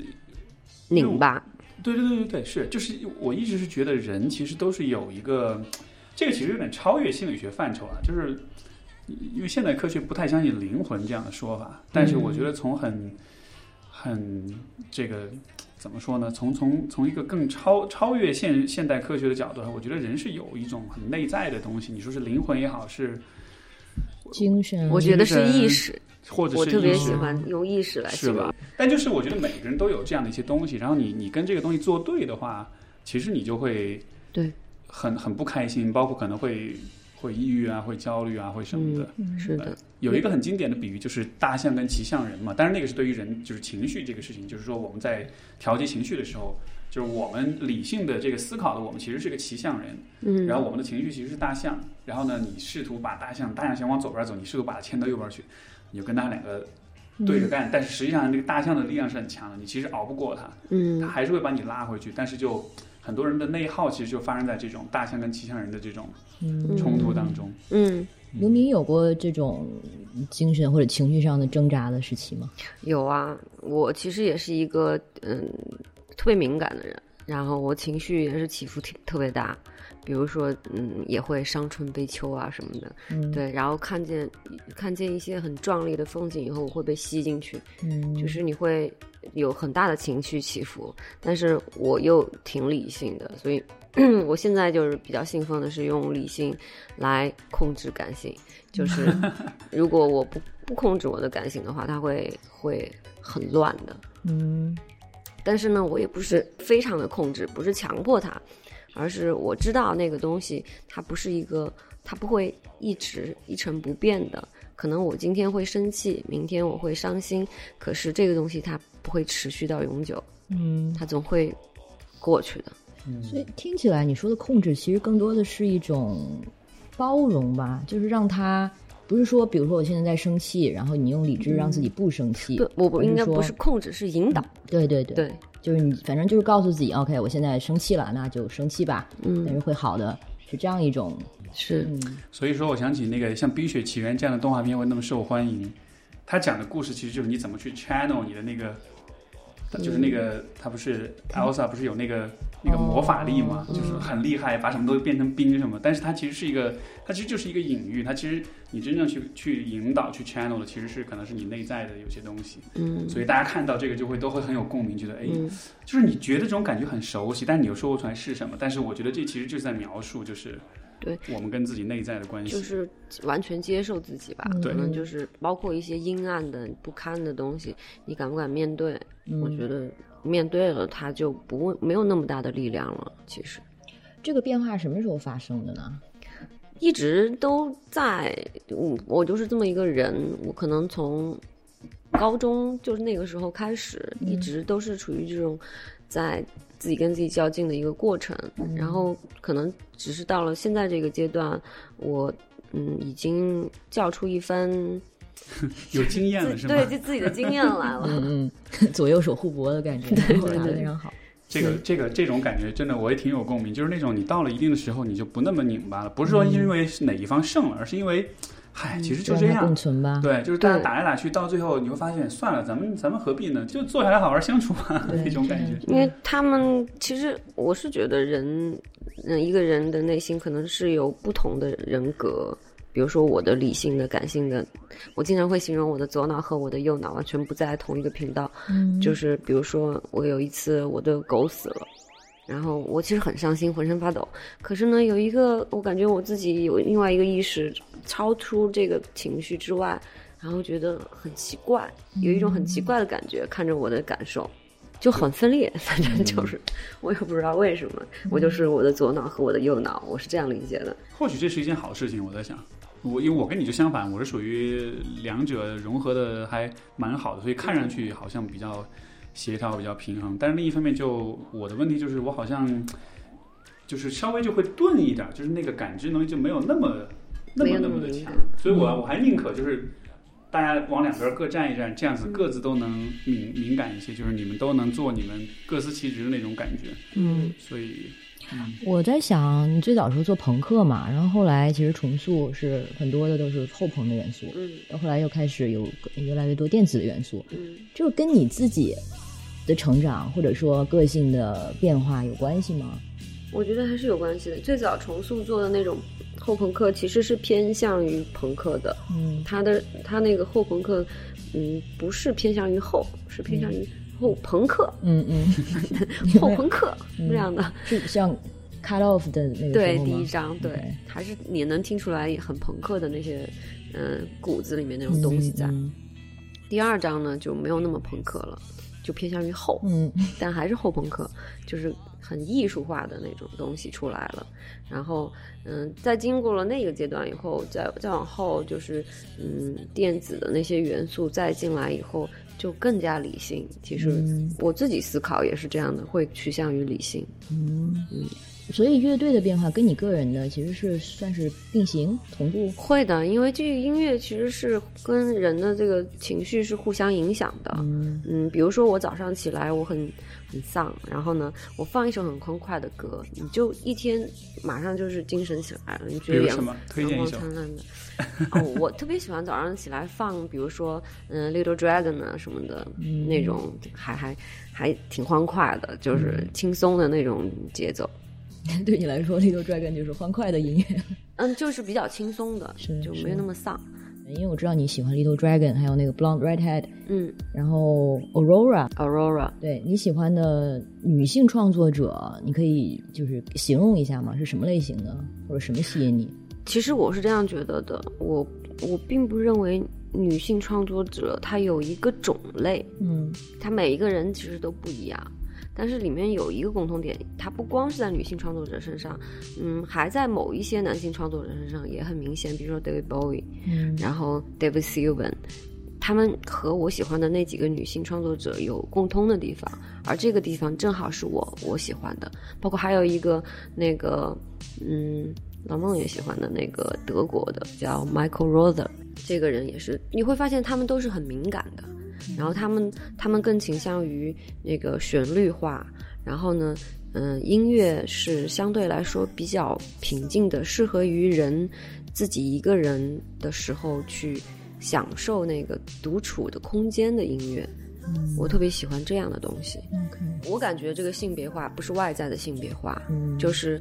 拧巴。对对对对对，是，就是我一直是觉得人其实都是有一个，这个其实有点超越心理学范畴了，就是因为现代科学不太相信灵魂这样的说法，但是我觉得从很很这个怎么说呢？从从从一个更超超越现现代科学的角度上，我觉得人是有一种很内在的东西，你说是灵魂也好，是精神，我觉得是意识，或者是我特别喜欢用意识来是吧。？但就是我觉得每个人都有这样的一些东西，然后你你跟这个东西做对的话，其实你就会对很很不开心，包括可能会会抑郁啊，会焦虑啊，会什么的。是的，有一个很经典的比喻就是大象跟骑象人嘛，但是那个是对于人就是情绪这个事情，就是说我们在调节情绪的时候，就是我们理性的这个思考的我们其实是个骑象人，嗯，然后我们的情绪其实是大象，然后呢，你试图把大象大象想往左边走，你试图把它牵到右边去，你就跟它两个对着干，但是实际上那个大象的力量是很强的，你其实熬不过它，嗯。它嗯，还是会把你拉回去，但是就很多人的内耗其实就发生在这种大象跟骑象人的这种嗯，冲突当中。嗯，刘明有过这种精神或者情绪上的挣扎的时期吗？有啊，我其实也是一个嗯特别敏感的人，然后我情绪也是起伏挺特别大，比如说嗯也会伤春悲秋啊什么的，嗯，对，然后看见看见一些很壮丽的风景以后，我会被吸进去，嗯，就是你会有很大的情绪起伏，但是我又挺理性的，所以 我现在就是比较信奉的是用理性来控制感性，就是 如果我不不控制我的感性的话，它会会很乱的。嗯但是呢，我也不是非常的控制，不是强迫它，而是我知道那个东西它不是一个，它不会一直一成不变的。可能我今天会生气，明天我会伤心，可是这个东西它不会持续到永久，嗯，它总会过去的。所以听起来你说的控制，其实更多的是一种包容吧，就是让他不是说，比如说我现在在生气，然后你用理智让自己不生气，不，我不应该不是控制，是引导。对对对，对，就是你反正就是告诉自己，OK，我现在生气了，那就生气吧，嗯但是会好的，是这样一种，是，嗯。所以说，我想起那个像《冰雪奇缘》这样的动画片会那么受欢迎，它讲的故事其实就是你怎么去 channel 你的那个，就是那个他不是 Elsa 不是有那个那个魔法力嘛，哦就是很厉害，把什么都变成冰什么，但是它其实是一个，它其实就是一个隐喻，它其实你真正去去引导去 channel 的，其实是可能是你内在的有些东西，嗯。所以大家看到这个就会都会很有共鸣，觉得哎，嗯。就是你觉得这种感觉很熟悉，但你又说不出来是什么，但是我觉得这其实就是在描述就是对我们跟自己内在的关系，就是完全接受自己吧。嗯可能就是包括一些阴暗的、不堪的东西，你敢不敢面对？我嗯觉得面对了，它就不会没有那么大的力量了。其实这个变化什么时候发生的呢？一直都在，我我就是这么一个人，我可能从高中就是那个时候开始，一直都是处于这种在自己跟自己较劲的一个过程，然后可能只是到了现在这个阶段，我嗯已经较出一番 有经验了是吗？对就自己的经验来了。嗯嗯，左右手互搏的感觉，对我打得对非常好。这个这个这种感觉真的我也挺有共鸣，就是那种你到了一定的时候，你就不那么拧巴了，不是说因为是哪一方胜了，而是因为，嗨，其实就这样共。存吧。对，就是大家对打来打去，到最后你会发现，算了，咱们咱们何必呢？就坐下来好好相处吧，对 那种感觉。因为他们其实我是觉得人，嗯，一个人的内心可能是有不同的人格。比如说我的理性的、感性的，我经常会形容我的左脑和我的右脑完全不在同一个频道。嗯，就是比如说我有一次我的狗死了，然后我其实很伤心，浑身发抖。可是呢，有一个我感觉我自己有另外一个意识超出这个情绪之外，然后觉得很奇怪，有一种很奇怪的感觉，看着我的感受。就很分裂，反正就是我也不知道为什么，我就是我的左脑和我的右脑，我是这样理解的。或许这是一件好事情，我在想，我因为我跟你就相反，我是属于两者融合的还蛮好的，所以看上去好像比较协调、比较平衡。但是另一方面就，我的问题就是我好像就是稍微就会钝一点，就是那个感知能力就没有那么那么那么的强。所以我我还宁可就是。大家往两边各站一站，这样子各自都能敏敏感一些，就是你们都能做你们各司其职的那种感觉。嗯，所以，嗯，我在想，你最早时候做朋克嘛，然后后来其实重塑是很多的都是后朋的元素，嗯。到后来又开始有越来越多电子的元素，嗯，就跟你自己的成长或者说个性的变化有关系吗？我觉得还是有关系的。最早重塑做的那种后朋克其实是偏向于朋克的，嗯他的他那个后朋克，嗯，不是偏向于后，是偏向于后朋克、嗯嗯，后朋克 这样的。是像 cut off 的那个对第一章对还是你能听出来很朋克的那些，嗯、骨子里面那种东西在。嗯第二章呢就没有那么朋克了，就偏向于后，嗯但还是后朋克，就是很艺术化的那种东西出来了。然后，嗯，在经过了那个阶段以后，再再往后就是，嗯，电子的那些元素再进来以后，就更加理性。其实嗯我自己思考也是这样的，会趋向于理性。嗯，所以乐队的变化跟你个人的其实是算是并行同步。会的，因为这个音乐其实是跟人的这个情绪是互相影响的。嗯嗯，比如说我早上起来我很很丧，然后呢，我放一首很欢快的歌，你就一天马上就是精神起来了，你觉得阳比如什么？推荐一首阳光。灿烂的。哦，我特别喜欢早上起来放，比如说嗯、Little Dragon 啊什么的、那种，还还还挺欢快的，就是轻松的那种节奏。对你来说，Little Dragon 就是欢快的音乐。嗯，就是比较轻松的，是就没有那么丧。因为我知道你喜欢 Little Dragon，还有那个 Blonde Redhead，嗯然后 Aurora，，Aurora。对你喜欢的女性创作者，你可以就是形容一下吗？是什么类型的，或者什么吸引你？其实我是这样觉得的，我我并不认为女性创作者她有一个种类，嗯她每一个人其实都不一样。但是里面有一个共同点，它不光是在女性创作者身上，嗯，还在某一些男性创作者身上也很明显，比如说 David Bowie，嗯。然后 David Sylvian，他们和我喜欢的那几个女性创作者有共通的地方，而这个地方正好是我我喜欢的，包括还有一个那个嗯，老孟也喜欢的那个德国的叫 Michael Rother，这个人也是，你会发现他们都是很敏感的，然后他们他们更倾向于那个旋律化，然后呢。嗯，音乐是相对来说比较平静的，适合于人自己一个人的时候去享受那个独处的空间的音乐。嗯我特别喜欢这样的东西。我感觉这个性别化不是外在的性别化，嗯就是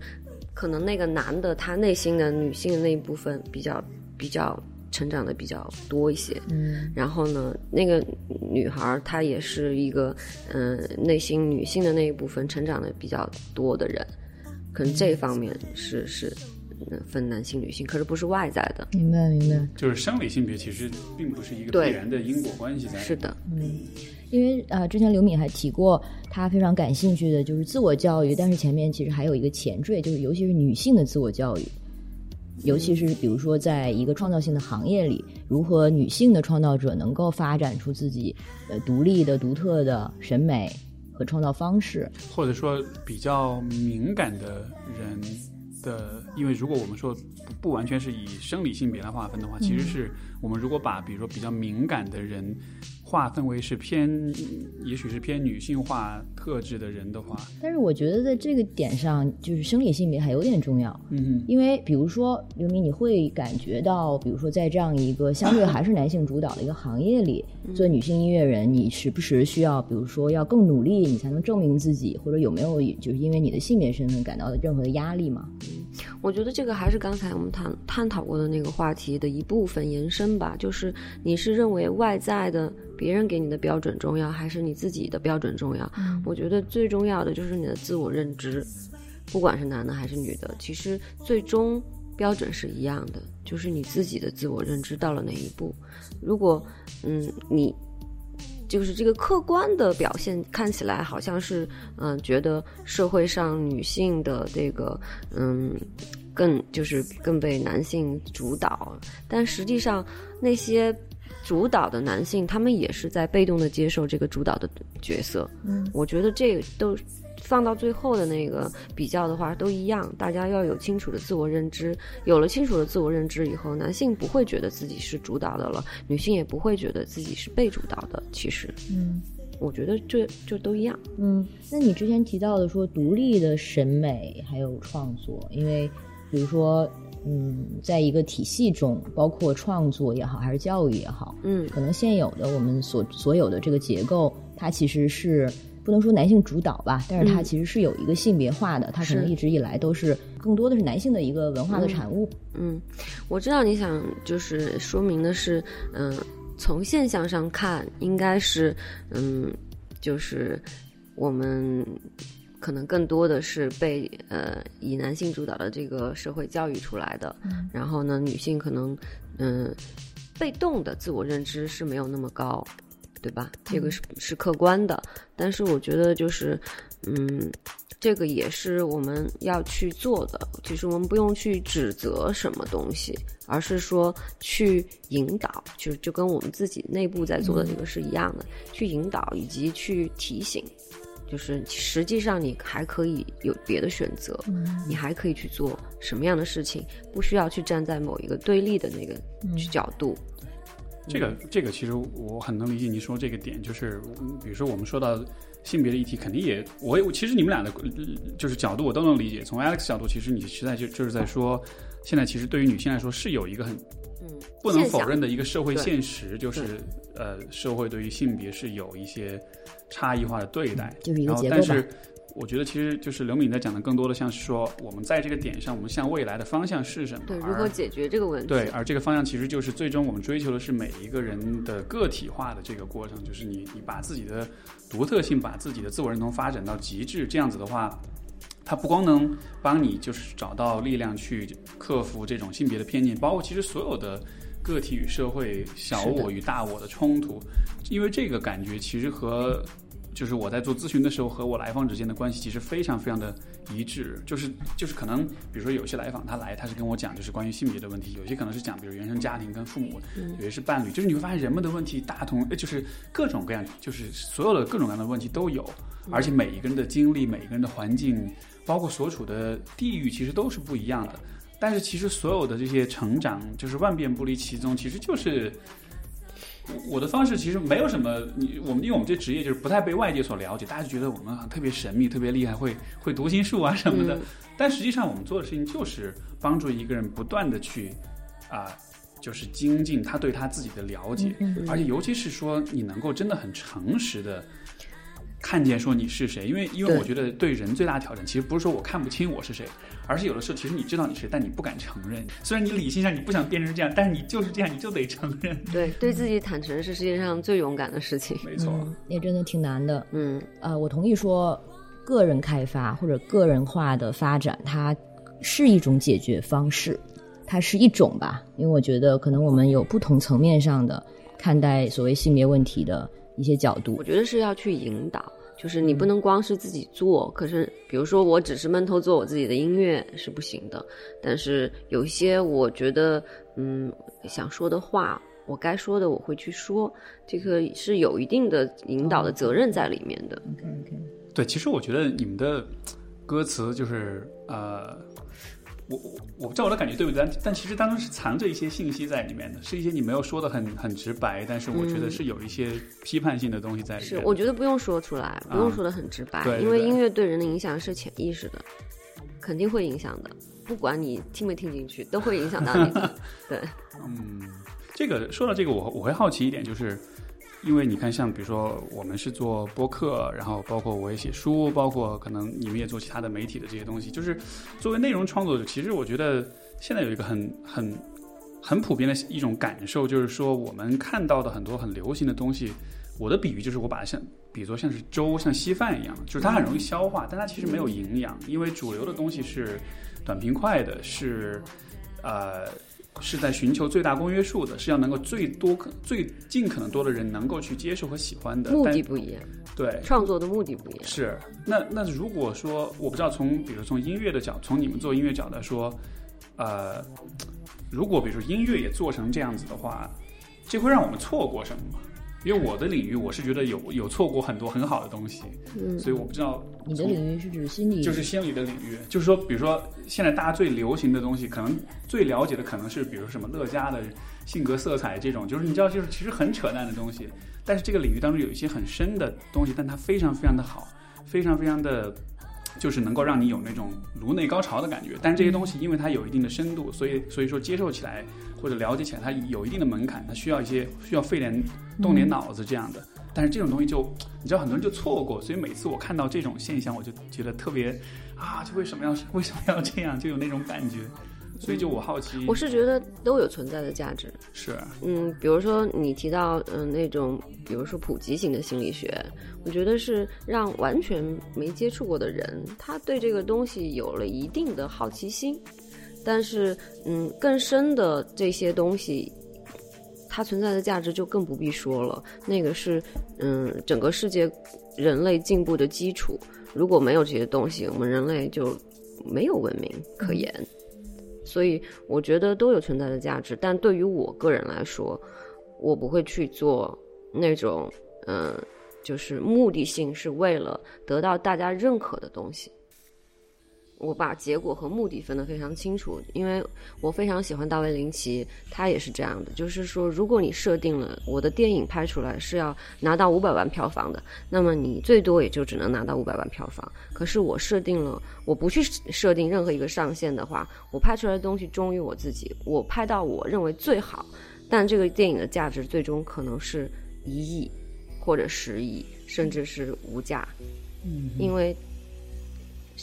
可能那个男的他内心的女性的那一部分比较比较成长的比较多一些，嗯然后呢，那个女孩她也是一个嗯、呃内心女性的那一部分成长的比较多的人，可能这方面是是嗯分男性女性，可是不是外在的。明白明白。就是生理性别其实并不是一个必然的因果关系在。是的，嗯，因为啊、呃之前刘敏还提过，她非常感兴趣的就是自我教育，但是前面其实还有一个前缀，就是尤其是女性的自我教育，尤其是比如说在一个创造性的行业里，如何女性的创造者能够发展出自己呃独立的、独特的审美和创造方式。或者说比较敏感的人的，因为如果我们说不不完全是以生理性别来划分的话，其实是我们如果把比如说比较敏感的人划分为是偏，也许是偏女性化特质的人的话，但是我觉得在这个点上，就是生理性别还有点重要。嗯因为比如说刘明，你会感觉到，比如说在这样一个相对还是男性主导的一个行业里，做女性音乐人，你时不时需要，比如说要更努力，你才能证明自己，或者有没有就是因为你的性别身份感到任何的压力吗？我觉得这个还是刚才我们探探讨过的那个话题的一部分延伸吧，就是你是认为外在的别人给你的标准重要，还是你自己的标准重要？我觉得最重要的就是你的自我认知，不管是男的还是女的，其实最终标准是一样的，就是你自己的自我认知到了哪一步。如果嗯你就是这个客观的表现看起来好像是，嗯、觉得社会上女性的这个，嗯，更就是更被男性主导，但实际上那些主导的男性，他们也是在被动的接受这个主导的角色。嗯，我觉得这个都放到最后的那个比较的话，都一样，大家要有清楚的自我认知。有了清楚的自我认知以后，男性不会觉得自己是主导的了，女性也不会觉得自己是被主导的。其实，嗯我觉得这就都一样。嗯，那你之前提到的说独立的审美还有创作，因为比如说，嗯，在一个体系中，包括创作也好，还是教育也好，嗯可能现有的我们所所有的这个结构，它其实是不能说男性主导吧，但是它嗯。其实是有一个性别化的，它可能是。一直以来都是更多的是男性的一个文化的产物。嗯，我知道你想就是说明的是，嗯、从现象上看，应该是，嗯，就是我们可能更多的是被呃以男性主导的这个社会教育出来的，然后呢，女性可能嗯、被动的自我认知是没有那么高，对吧？这个是是客观的，但是我觉得就是嗯。这个也是我们要去做的。其实我们不用去指责什么东西，而是说去引导，就就跟我们自己内部在做的这个是一样的，去引导以及去提醒，就是实际上你还可以有别的选择，你还可以去做什么样的事情，不需要去站在某一个对立的那个角度。这个这个其实我很能理解你说这个点，就是比如说我们说到性别的议题，肯定也我也其实你们俩的就是角度我都能理解。从 Alex 角度，其实你实在就就是在说，现在其实对于女性来说是有一个很嗯不能否认的一个社会现实，就是呃，社会对于性别是有一些差异化的对待，就是一个然后结构但是我觉得其实就是刘敏在讲的更多的像是说，我们在这个点上，我们向未来的方向是什么？对，如何解决这个问题？对，而这个方向其实就是最终我们追求的是每一个人的个体化的这个过程，就是你你把自己的独特性，把自己的自我认同发展到极致，这样子的话，它不光能帮你就是找到力量去克服这种性别的偏见，包括其实所有的个体与社会、小我与大我的冲突，因为这个感觉其实和就是我在做咨询的时候和我来访之间的关系其实非常非常的一致，就是就是可能比如说有些来访他来他是跟我讲就是关于性别的问题，有些可能是讲比如原生家庭跟父母，有些是伴侣，就是你会发现人们的问题大同，呃就是各种各样，就是所有的各种各样的问题都有，而且每一个人的经历、每一个人的环境，包括所处的地域，其实都是不一样的。但是其实所有的这些成长，就是万变不离其宗，其实就是我的方式其实没有什么，你我们因为我们这职业就是不太被外界所了解，大家就觉得我们很特别神秘、特别厉害，会会读心术啊什么的。但实际上我们做的事情就是帮助一个人不断的去啊、就是精进他对他自己的了解，而且尤其是说你能够真的很诚实的。看见说你是谁，因为因为我觉得对人最大的挑战，其实不是说我看不清我是谁，而是有的时候其实你知道你是谁，但你不敢承认。虽然你理性上你不想变成这样，但是你就是这样，你就得承认。对，对自己坦诚是世界上最勇敢的事情。没错，嗯，也真的挺难的。嗯，呃，我同意说，个人开发或者个人化的发展，它是一种解决方式，它是一种吧。因为我觉得，可能我们有不同层面上的看待所谓性别问题的一些角度我。觉得是要去引导，就是你不能光是自己做，可是比如说我只是闷头做我自己的音乐是不行的，但是有一些我觉得嗯想说的话。我该说的我会去说，这个是有一定的引导的责任在里面的。OK OK，对，其实我觉得你们的歌词就是呃，我我我不知道我的感觉对不对，但但其实当中是藏着一些信息在里面的，是一些你没有说的很很直白，但是我觉得是有一些批判性的东西在里是，面。我觉得不用说出来，不用说的很直白，对对对因为音乐对人的影响是潜意识的，肯定会影响的，不管你听没听进去，都会影响到你的。对，嗯，这个说到这个，我我会好奇一点，就是因为你看，像比如说我们是做播客，然后包括我也写书，包括可能你们也做其他的媒体的这些东西，就是作为内容创作者，其实我觉得现在有一个很很很普遍的一种感受，就是说我们看到的很多很流行的东西，我的比喻就是我把它像比作像是粥，像稀饭一样，就是它很容易消化，但它其实没有营养，因为主流的东西是短平快的，是呃。是在寻求最大公约数的，是要能够最多可最尽可能多的人能够去接受和喜欢的。目但的不一样，对创作的目的不一样。是那那如果说我不知道从比如从音乐的角，从你们做音乐角来说，呃，如果比如说音乐也做成这样子的话，这会让我们错过什么吗？因为我的领域，我是觉得有有错过很多很好的东西，嗯，所以我不知道你的领域是指心理，就是心理的领域，就是说，比如说现在大家最流行的东西，可能最了解的可能是，比如什么乐嘉的性格色彩这种，就是你知道，就是其实很扯淡的东西，但是这个领域当中有一些很深的东西，但它非常非常的好，非常非常的。就是能够让你有那种颅内高潮的感觉，但是这些东西因为它有一定的深度，所以所以说接受起来或者了解起来，它有一定的门槛，它需要一些需要费点动点脑子这样的。但是这种东西就你知道很多人就错过，所以每次我看到这种现象，我就觉得特别啊，就为什么要 为什么要这样，就有那种感觉。所以就我好奇，我是觉得都有存在的价值。是嗯，比如说你提到嗯、呃那种，比如说普及型的心理学，我觉得是让完全没接触过的人，他对这个东西有了一定的好奇心，但是嗯，更深的这些东西。它存在的价值就更不必说了，那个是嗯整个世界人类进步的基础。如果没有这些东西，我们人类就没有文明可言。所以我觉得都有存在的价值，但对于我个人来说，我不会去做那种嗯、就是目的性是为了得到大家认可的东西。我把结果和目的分得非常清楚，因为我非常喜欢大卫林奇，他也是这样的，就是说，如果你设定了我的电影拍出来是要拿到五百万票房的，那么你最多也就只能拿到五百万票房。可是我设定了，我不去设定任何一个上限的话，我拍出来的东西忠于我自己，我拍到我认为最好，但这个电影的价值最终可能是一亿，或者十亿，甚至是无价，嗯，因为。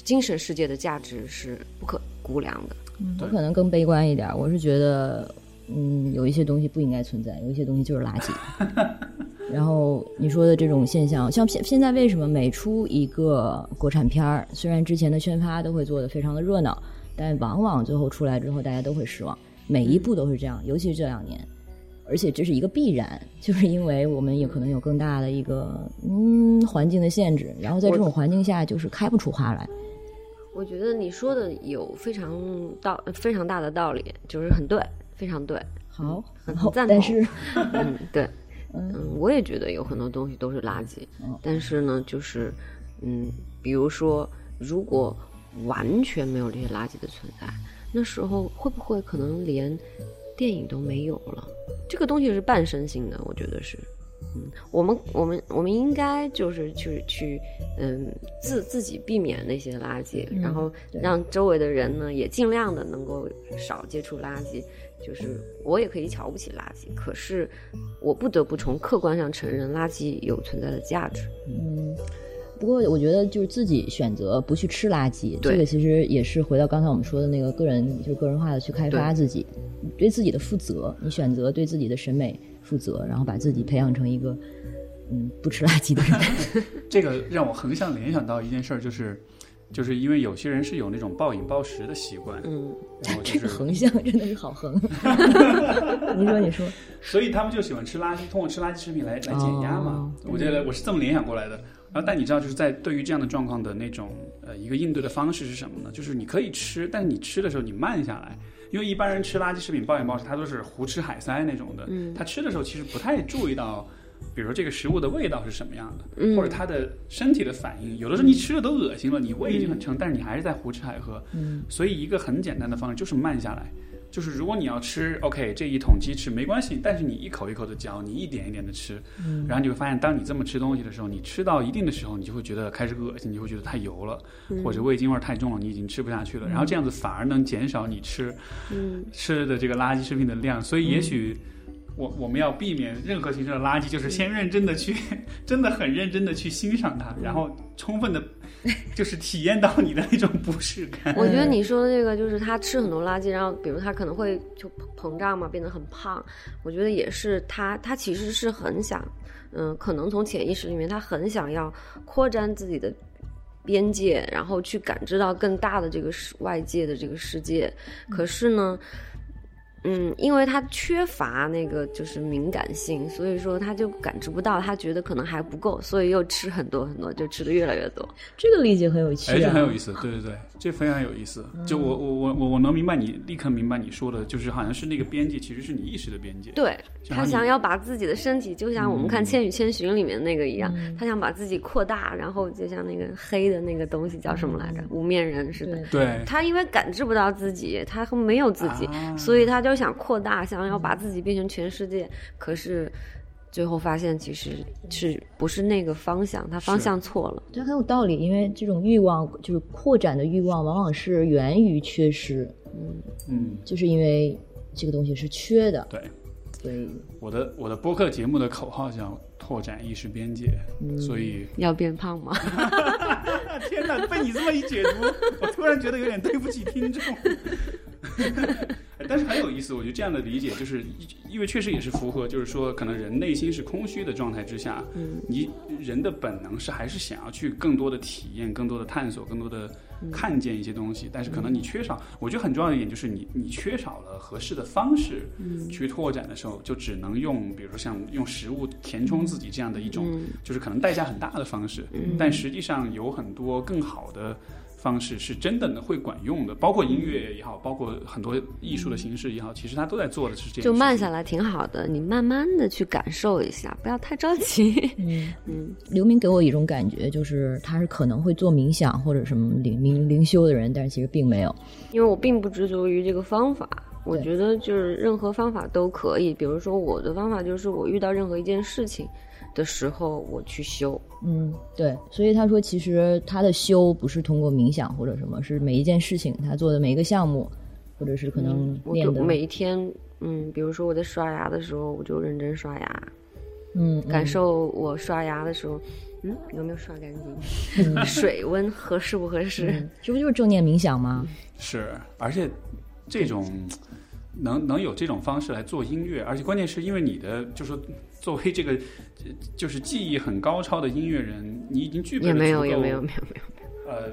精神世界的价值是不可估量的。我可能更悲观一点，我是觉得，嗯，有一些东西不应该存在，有一些东西就是垃圾。然后你说的这种现象，像现现在为什么每出一个国产片儿，虽然之前的宣发都会做的非常的热闹，但往往最后出来之后，大家都会失望。每一步都是这样，尤其是这两年，而且这是一个必然，就是因为我们也可能有更大的一个嗯环境的限制，然后在这种环境下，就是开不出花来。我觉得你说的有非常道非常大的道理，就是很对，非常对。好，很赞同。但是，嗯，对，嗯，我也觉得有很多东西都是垃圾。但是呢，就是，嗯，比如说，如果完全没有这些垃圾的存在，那时候会不会可能连电影都没有了？这个东西是半身性的，我觉得是。嗯，我们我们我们应该就是去去，嗯，自自己避免那些垃圾，然后让周围的人呢也尽量的能够少接触垃圾。就是我也可以瞧不起垃圾，可是我不得不从客观上承认垃圾有存在的价值。嗯，不过我觉得就是自己选择不去吃垃圾，这个其实也是回到刚才我们说的那个个人，就是个人化的去开发自己，对自己的负责。你选择对自己的审美。负责，然后把自己培养成一个嗯不吃垃圾的人。这个让我横向联想到一件事儿，就是就是因为有些人是有那种暴饮暴食的习惯，嗯，这个横向真的是好横。你说，你说，所以他们就喜欢吃垃圾，通过吃垃圾食品来来减压嘛。我觉得我是这么联想过来的。然后，但你知道，就是在对于这样的状况的那种呃一个应对的方式是什么呢？就是你可以吃，但是你吃的时候你慢下来。因为一般人吃垃圾食品暴饮暴食，他都是胡吃海塞那种的。嗯，他吃的时候其实不太注意到，比如说这个食物的味道是什么样的，或者他的身体的反应。有的时候你吃了都恶心了，你胃已经很撑，但是你还是在胡吃海喝。嗯，所以一个很简单的方式就是慢下来。就是如果你要吃，OK，这一桶鸡翅没关系，但是你一口一口的嚼，你一点一点的吃，嗯然后你会发现，当你这么吃东西的时候，你吃到一定的时候，你就会觉得开始恶心，你会觉得太油了，或者味精味太重了，你已经吃不下去了。然后这样子反而能减少你吃嗯吃的这个垃圾食品的量。所以也许我我们要避免任何形式的垃圾，就是先认真的去，真的很认真的去欣赏它，然后充分的。就是体验到你的那种不适感。我觉得你说的这个，就是他吃很多垃圾，然后比如他可能会就膨胀嘛，变得很胖。我觉得也是他，他其实是很想，嗯，可能从潜意识里面，他很想要扩展自己的边界，然后去感知到更大的这个世外界的这个世界。可是呢。嗯，因为他缺乏那个就是敏感性，所以说他就感知不到，他觉得可能还不够，所以又吃很多很多，就吃的越来越多。这个理解很有趣，哎，这很有意思，对对对，这非常有意思。就我我我我我能明白你，立刻明白你说的，就是好像是那个边界其实是你意识的边界。对他想要把自己的身体，就像我们看《千与千寻》里面那个一样，他想把自己扩大，然后就像那个黑的那个东西叫什么来着？无面人似的。对，他因为感知不到自己，他没有自己，所以他就。都想扩大，想要把自己变成全世界，可是最后发现其实是不是那个方向？他方向错了。这很有道理，因为这种欲望就是扩展的欲望，往往是源于缺失。嗯嗯，就是因为这个东西是缺的。对，所以我的我的播客节目的口号叫拓展意识边界。所以要变胖吗？天哪，被你这么一解读，我突然觉得有点对不起听众。但是很有意思，我觉得这样的理解就是，因为确实也是符合，就是说，可能人内心是空虚的状态之下，嗯，你人的本能是还是想要去更多的体验、更多的探索、更多的看见一些东西，但是可能你缺少，我觉得很重要的一点就是你你缺少了合适的方式，去拓展的时候，就只能用，比如说像用食物填充自己这样的一种，就是可能代价很大的方式，但实际上有很多更好的。方式是真的呢会管用的，包括音乐也好，包括很多艺术的形式也好，其实他都在做的是这样。就慢下来挺好的，你慢慢的去感受一下，不要太着急。嗯嗯，刘明给我一种感觉，就是他是可能会做冥想或者什么灵灵灵修的人，但是其实并没有。因为我并不执着于这个方法，我觉得就是任何方法都可以。比如说我的方法就是我遇到任何一件事情的时候，我去修。嗯，对，所以他说，其实他的修不是通过冥想或者什么，是每一件事情他做的每一个项目，或者是可能我就练的，每一天，嗯，比如说我在刷牙的时候，我就认真刷牙，嗯，感嗯受我刷牙的时候，嗯，有没有刷干净，水温合适不合适。嗯这不就是正念冥想吗？是，而且这种能能有这种方式来做音乐，而且关键是因为你的，就是说作为这个呃 就是技艺很高超的音乐人，你已经具备了也没有，也没有，没有，没有，呃，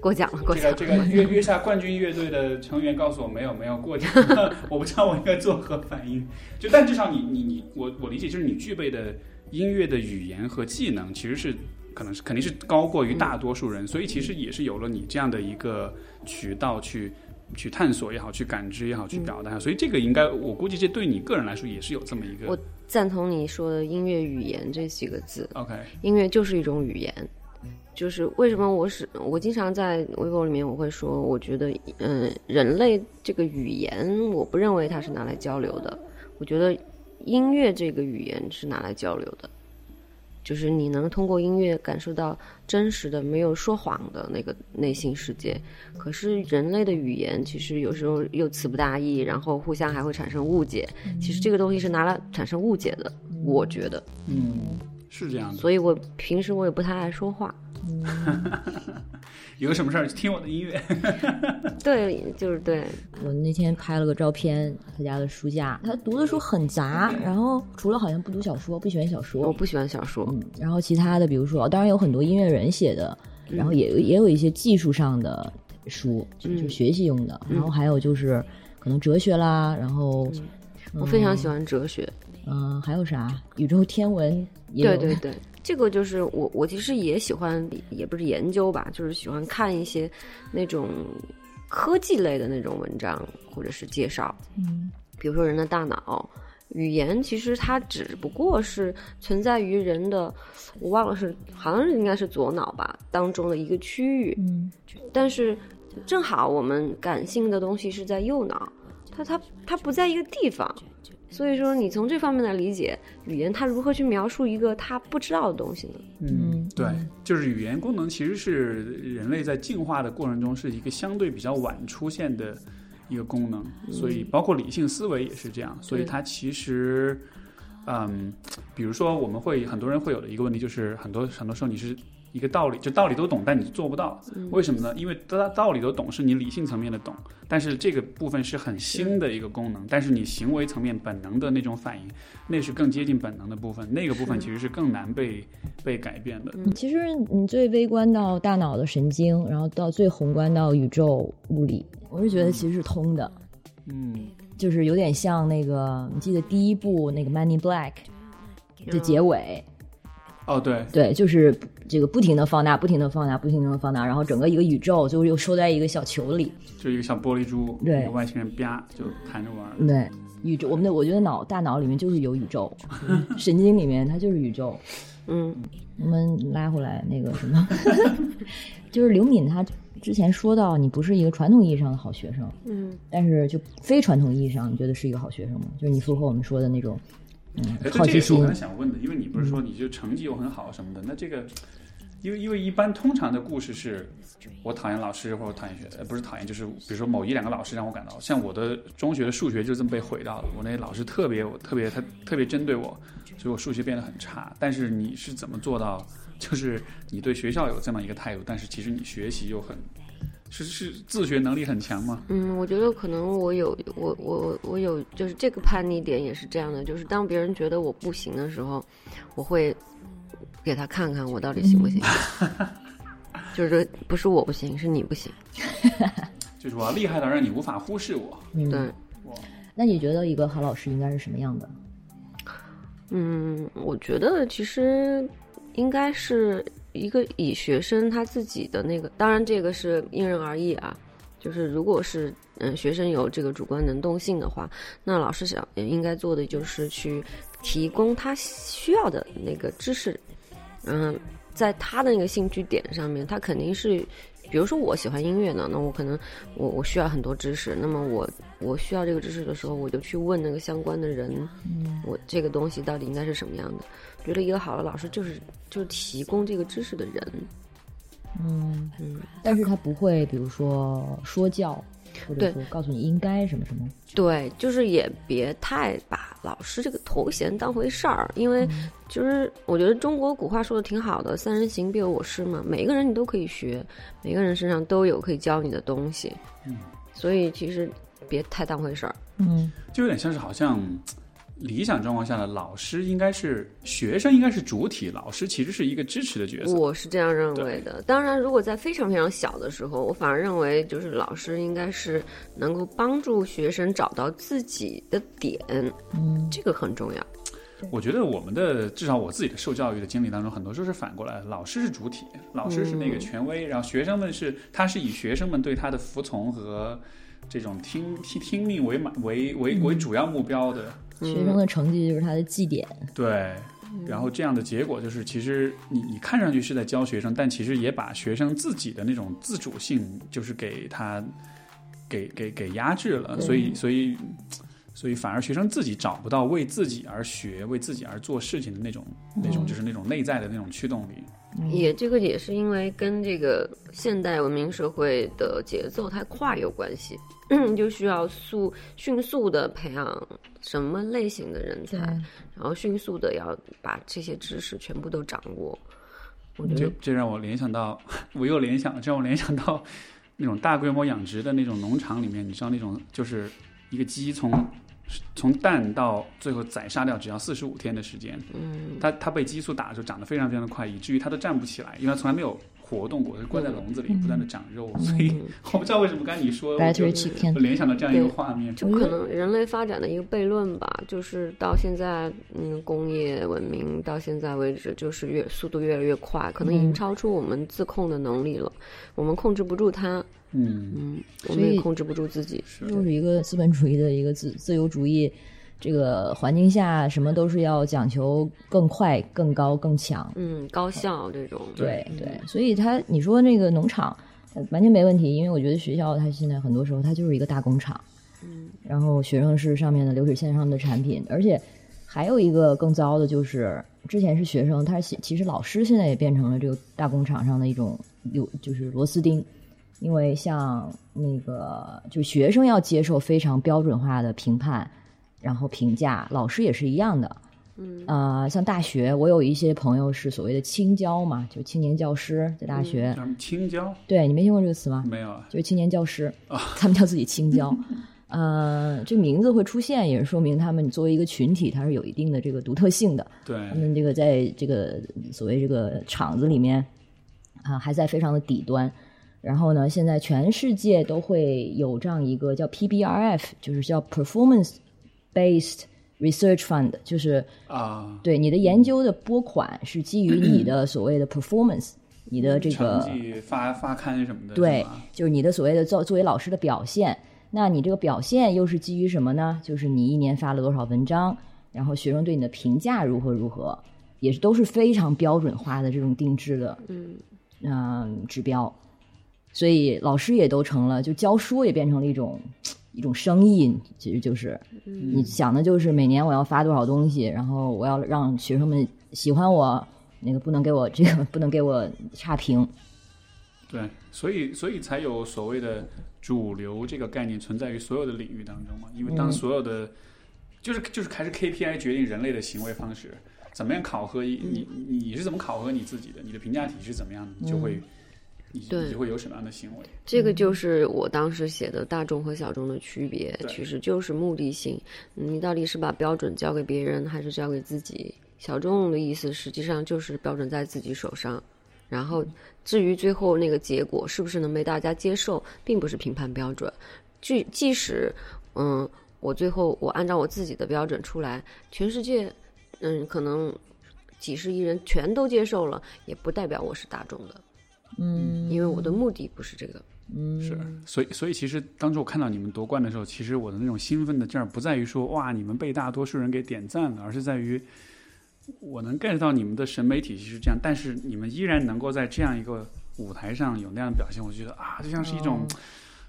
过奖了，过奖了。个这个月月下冠军乐队的成员告诉我没有没有过奖，我不知道我应该作何反应。就但至少你你你我我理解就是你具备的音乐的语言和技能其实是可能是肯定是高过于大多数人，所以其实也是有了你这样的一个渠道去。去探索也好，去感知也好，去表达，所以这个应该，我估计这对你个人来说也是有这么一个我赞同你说的音乐语言这几个字，OK，音乐就是一种语言。就是为什么我是我经常在微博里面我会说，我觉得嗯，人类这个语言，我不认为它是拿来交流的，我觉得音乐这个语言是拿来交流的，就是你能通过音乐感受到真实的、没有说谎的那个内心世界。可是人类的语言其实有时候又词不达意，然后互相还会产生误解。其实这个东西是拿来产生误解的，我觉得。嗯，是这样的。所以我平时我也不太爱说话。有什么事儿？听我的音乐，对，就是对，我那天拍了个照片，他家的书架，他读的书很杂，然后除了好像不读小说，不喜欢小说。我，不喜欢小说。嗯，然后其他的，比如说，当然有很多音乐人写的，然后也有也有一些技术上的书，就是学习用的，然后还有就是可能哲学啦，然后我非常喜欢哲学。嗯、还有啥？宇宙天文也有，对对对，这个就是我我其实也喜欢，也不是研究吧，就是喜欢看一些那种科技类的那种文章或者是介绍。嗯比如说人的大脑。语言其实它只不过是存在于人的，我忘了是好像是应该是左脑吧当中的一个区域，嗯但是正好我们感性的东西是在右脑，它它它不在一个地方，所以说你从这方面来理解语言，它如何去描述一个他不知道的东西呢？嗯对，就是语言功能其实是人类在进化的过程中是一个相对比较晚出现的一个功能，所以包括理性思维也是这样，所以它其实，嗯，比如说我们会很多人会有的一个问题就是很多很多时候你是。一个道理，就道理都懂，但你做不到，为什么呢？因为道道理都懂是你理性层面的懂，但是这个部分是很新的一个功能，但是你行为层面本能的那种反应，那是更接近本能的部分，那个部分其实是更难被被改变的。嗯其实你最微观到大脑的神经，然后到最宏观到宇宙物理，我是觉得其实是通的，嗯，就是有点像那个，你记得第一部那个《Money Black》的结尾，哦，对，对，就是这个不停的放大，不停的放大，不停的放大，然后整个一个宇宙就又收在一个小球里。就一个小玻璃珠，对一个外星人啪就弹着玩儿。对，宇宙，我们的我觉得脑大脑里面就是有宇宙，神经里面它就是宇宙。嗯，我们拉回来那个什么，就是刘敏她之前说到，你不是一个传统意义上的好学生，嗯，但是就非传统意义上，你觉得是一个好学生吗？就是你符合我们说的那种，嗯这也是我刚才。想问的，因为你不是说你就成绩又很好什么的，那这个，因为因为一般通常的故事是，我讨厌老师或者讨厌学，呃，不是讨厌，就是比如说某一两个老师让我感到，像我的中学的数学就这么被毁掉了，我那老师特别我特别他特别针对我，所以我数学变得很差。但是你是怎么做到，就是你对学校有这么一个态度，但是其实你学习又很，是是自学能力很强吗？嗯，我觉得可能我有我我我有就是这个叛逆点也是这样的，就是当别人觉得我不行的时候，我会给他看看我到底行不行。就是说不是我不行，是你不行。就是我要厉害到让你无法忽视我。嗯，对，那你觉得一个好老师应该是什么样的？嗯，我觉得其实应该是一个以学生他自己的那个，当然这个是因人而异啊。就是如果是嗯学生有这个主观能动性的话，那老师想应该做的就是去提供他需要的那个知识，嗯，在他的那个兴趣点上面，他肯定是，比如说我喜欢音乐呢，那我可能我我需要很多知识，那么我我需要这个知识的时候，我就去问那个相关的人，我这个东西到底应该是什么样的？觉得一个好的老师就是就是提供这个知识的人。嗯嗯，但是他不会，比如说说教，或者说告诉你应该什么什么。对，就是也别太把老师这个头衔当回事儿，因为就是我觉得中国古话说的挺好的，“三人行必有我师”嘛，每一个人你都可以学，每个人身上都有可以教你的东西。嗯，所以其实别太当回事儿。嗯，就有点像是好像。理想状况下的老师应该是学生，应该是主体，老师其实是一个支持的角色。我是这样认为的。当然，如果在非常非常小的时候，我反而认为就是老师应该是能够帮助学生找到自己的点，嗯，这个很重要。我觉得我们的至少我自己的受教育的经历当中，很多时候是反过来，老师是主体，老师是那个权威，然后学生们是他是以学生们对他的服从和这种听听听命为满为为为主要目标的。学生的成绩就是他的绩点，对，然后这样的结果就是，其实你你看上去是在教学生，但其实也把学生自己的那种自主性，就是给他给给给压制了，所以所以所以反而学生自己找不到为自己而学、为自己而做事情的那种那种就是那种内在的那种驱动力。也这个也是因为跟这个现代文明社会的节奏太快有关系。就需要速迅速的培养什么类型的人才，然后迅速的要把这些知识全部都掌握。我觉得这让我联想到，我又联想，这让我联想到那种大规模养殖的那种农场里面，你知道那种就是一个鸡从从蛋到最后宰杀掉只要四十五天的时间。嗯，它它被激素打的时候长得非常非常的快，以至于它都站不起来，因为它从来没有。活动过，就关在笼子里，不断的长肉，所以 我不知道为什么刚才你说，我联想到这样一个画面，就可能人类发展的一个悖论吧，就是到现在，嗯，工业文明到现在为止，就是越速度越来越快，可能已经超出我们自控的能力了，我们控制不住它，嗯。嗯，我们也控制不住自己，就是一个资本主义的一个自自由主义。这个环境下，什么都是要讲求更快、更高、更强，嗯，高效这种。对对，所以他你说那个农场完全没问题，因为我觉得学校它现在很多时候它就是一个大工厂，嗯，然后学生是上面的流水线上的产品，而且还有一个更糟的就是，之前是学生，他其实老师现在也变成了这个大工厂上的一种有就是螺丝钉，因为像那个就学生要接受非常标准化的评判。然后评价老师也是一样的，嗯，呃，像大学，我有一些朋友是所谓的青教嘛，就青年教师在大学。青教？对你没听过这个词吗？没有啊，就是青年教师，他们叫自己青教。呃，这名字会出现，也是说明他们作为一个群体，它是有一定的这个独特性的。对，他们这个在这个所谓这个厂子里面啊，还在非常的底端。然后呢，现在全世界都会有这样一个叫 PBRF，就是叫 Performance。Based Research Fund 就是啊，对你的研究的拨款是基于你的所谓的 performance，你的这个成绩发发刊什么的，对，就是你的所谓的作作为老师的表现。那你这个表现又是基于什么呢？就是你一年发了多少文章，然后学生对你的评价如何如何，也是都是非常标准化的这种定制的，嗯嗯指标。所以老师也都成了，就教书也变成了一种。一种生意，其实就是你想的，就是每年我要发多少东西，然后我要让学生们喜欢我，那个不能给我这个不能给我差评。对，所以所以才有所谓的主流这个概念存在于所有的领域当中嘛。因为当所有的就是就是还是 KPI 决定人类的行为方式，怎么样考核你你你是怎么考核你自己的？你的评价体系是怎么样的？你就会。对，你会有什么样的行为？这个就是我当时写的大众和小众的区别，其实就是目的性。你到底是把标准交给别人，还是交给自己？小众的意思实际上就是标准在自己手上，然后至于最后那个结果是不是能被大家接受，并不是评判标准。即即使，嗯，我最后我按照我自己的标准出来，全世界，嗯，可能几十亿人全都接受了，也不代表我是大众的，嗯，因为我的目的不是这个。嗯是，所以所以其实当初我看到你们夺冠的时候，其实我的那种兴奋的劲儿不在于说哇你们被大多数人给点赞了，而是在于我能 get 到你们的审美体系是这样，但是你们依然能够在这样一个舞台上有那样的表现，我觉得啊，就像是一种。哦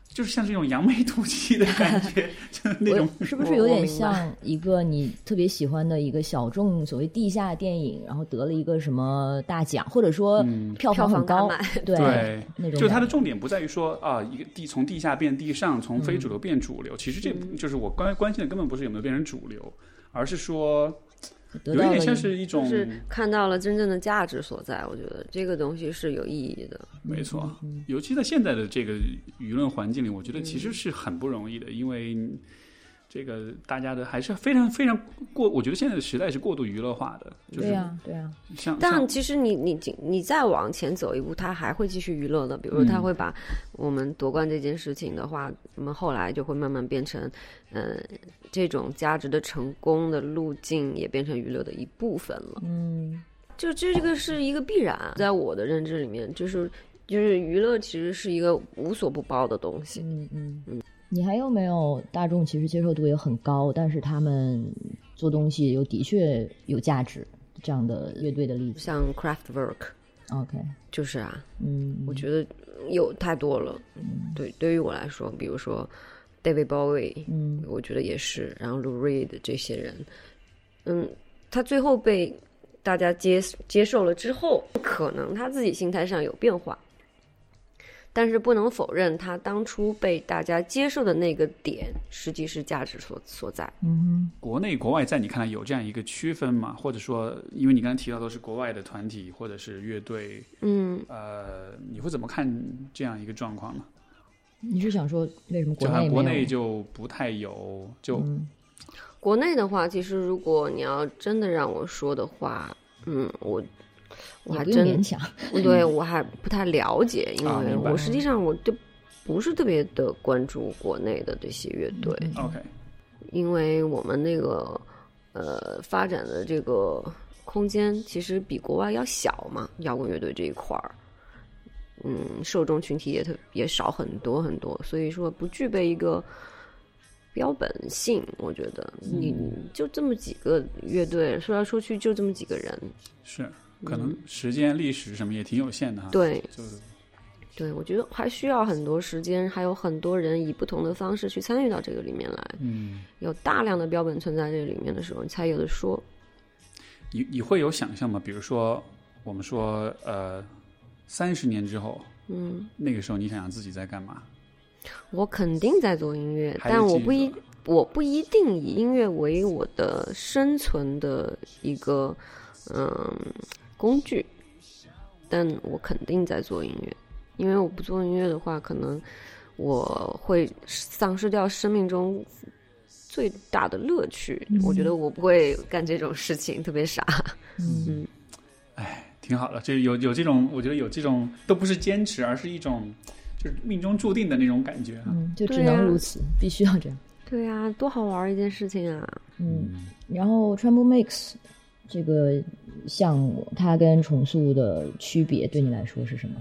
就是像这种扬眉吐气的感觉，就是那种是不是有点像一个你特别喜欢的一个小众所谓地下电影，然后得了一个什么大奖，或者说嗯。票房很高，对对，那种就它的重点不在于说啊，一个地从地下变地上，从非主流变主流。其实这就是我关关心的根本不是有没有变成主流，而是说得到了一是一种就是看到了真正的价值所在，我觉得这个东西是有意义的。没错，嗯尤其在现在的这个舆论环境里，我觉得其实是很不容易的，因为这个大家的还是非常非常过，我觉得现在的时代是过度娱乐化的，就是对呀、对呀、像但其实你你你再往前走一步，他还会继续娱乐的。比如说，他嗯会把我们夺冠这件事情的话，我们后来就会慢慢变成，呃，这种价值的成功的路径也变成娱乐的一部分了。嗯就这个是一个必然，在我的认知里面，就是就是娱乐其实是一个无所不包的东西。嗯嗯嗯。你还有没有大众其实接受度也很高，但是他们做东西又的确有价值这样的乐队的例子。像 Craftwork，OK，就是啊，嗯，我觉得有太多了。对，对于我来说，比如说 David Bowie，嗯。我觉得也是，然后 Lou Reed 这些人，嗯，他最后被大家接接受了之后，可能他自己心态上有变化，但是不能否认他当初被大家接受的那个点，实际是价值所所在。嗯国内国外在你看来有这样一个区分吗？或者说，因为你刚才提到都是国外的团体或者是乐队，嗯，呃，你会怎么看这样一个状况呢？你是想说为什么就好像国内国内就不太有，就、嗯国内的话，其实如果你要真的让我说的话，嗯，我我还真 对我还不太了解，因为我实际上我就不是特别的关注国内的这些乐队，嗯。OK，因为我们那个呃发展的这个空间其实比国外要小嘛，摇滚乐队这一块儿，嗯，受众群体也特也少很多很多，所以说不具备一个标本性。我觉得。你就这么几个乐队，说来说去就这么几个人，是可能时间、历史什么也挺有限的哈。，对，就是对，我觉得还需要很多时间，还有很多人以不同的方式去参与到这个里面来。嗯，有大量的标本存在这个里面的时候，你才有的说。你你会有想象吗？比如说，我们说呃，三十年之后，嗯，那个时候你想想自己在干嘛？我肯定在做音乐，但我不一我不一定以音乐为我的生存的一个嗯工具，但我肯定在做音乐，因为我不做音乐的话，可能我会丧失掉生命中最大的乐趣。我觉得我不会干这种事情，特别傻。嗯哎挺好的，这有有这种，我觉得有这种都不是坚持，而是一种就是命中注定的那种感觉哈。嗯，就只能如此，必须要这样。对啊，多好玩一件事情啊！嗯，然后 Tremble Mix 这个项目，它跟重塑的区别对你来说是什么？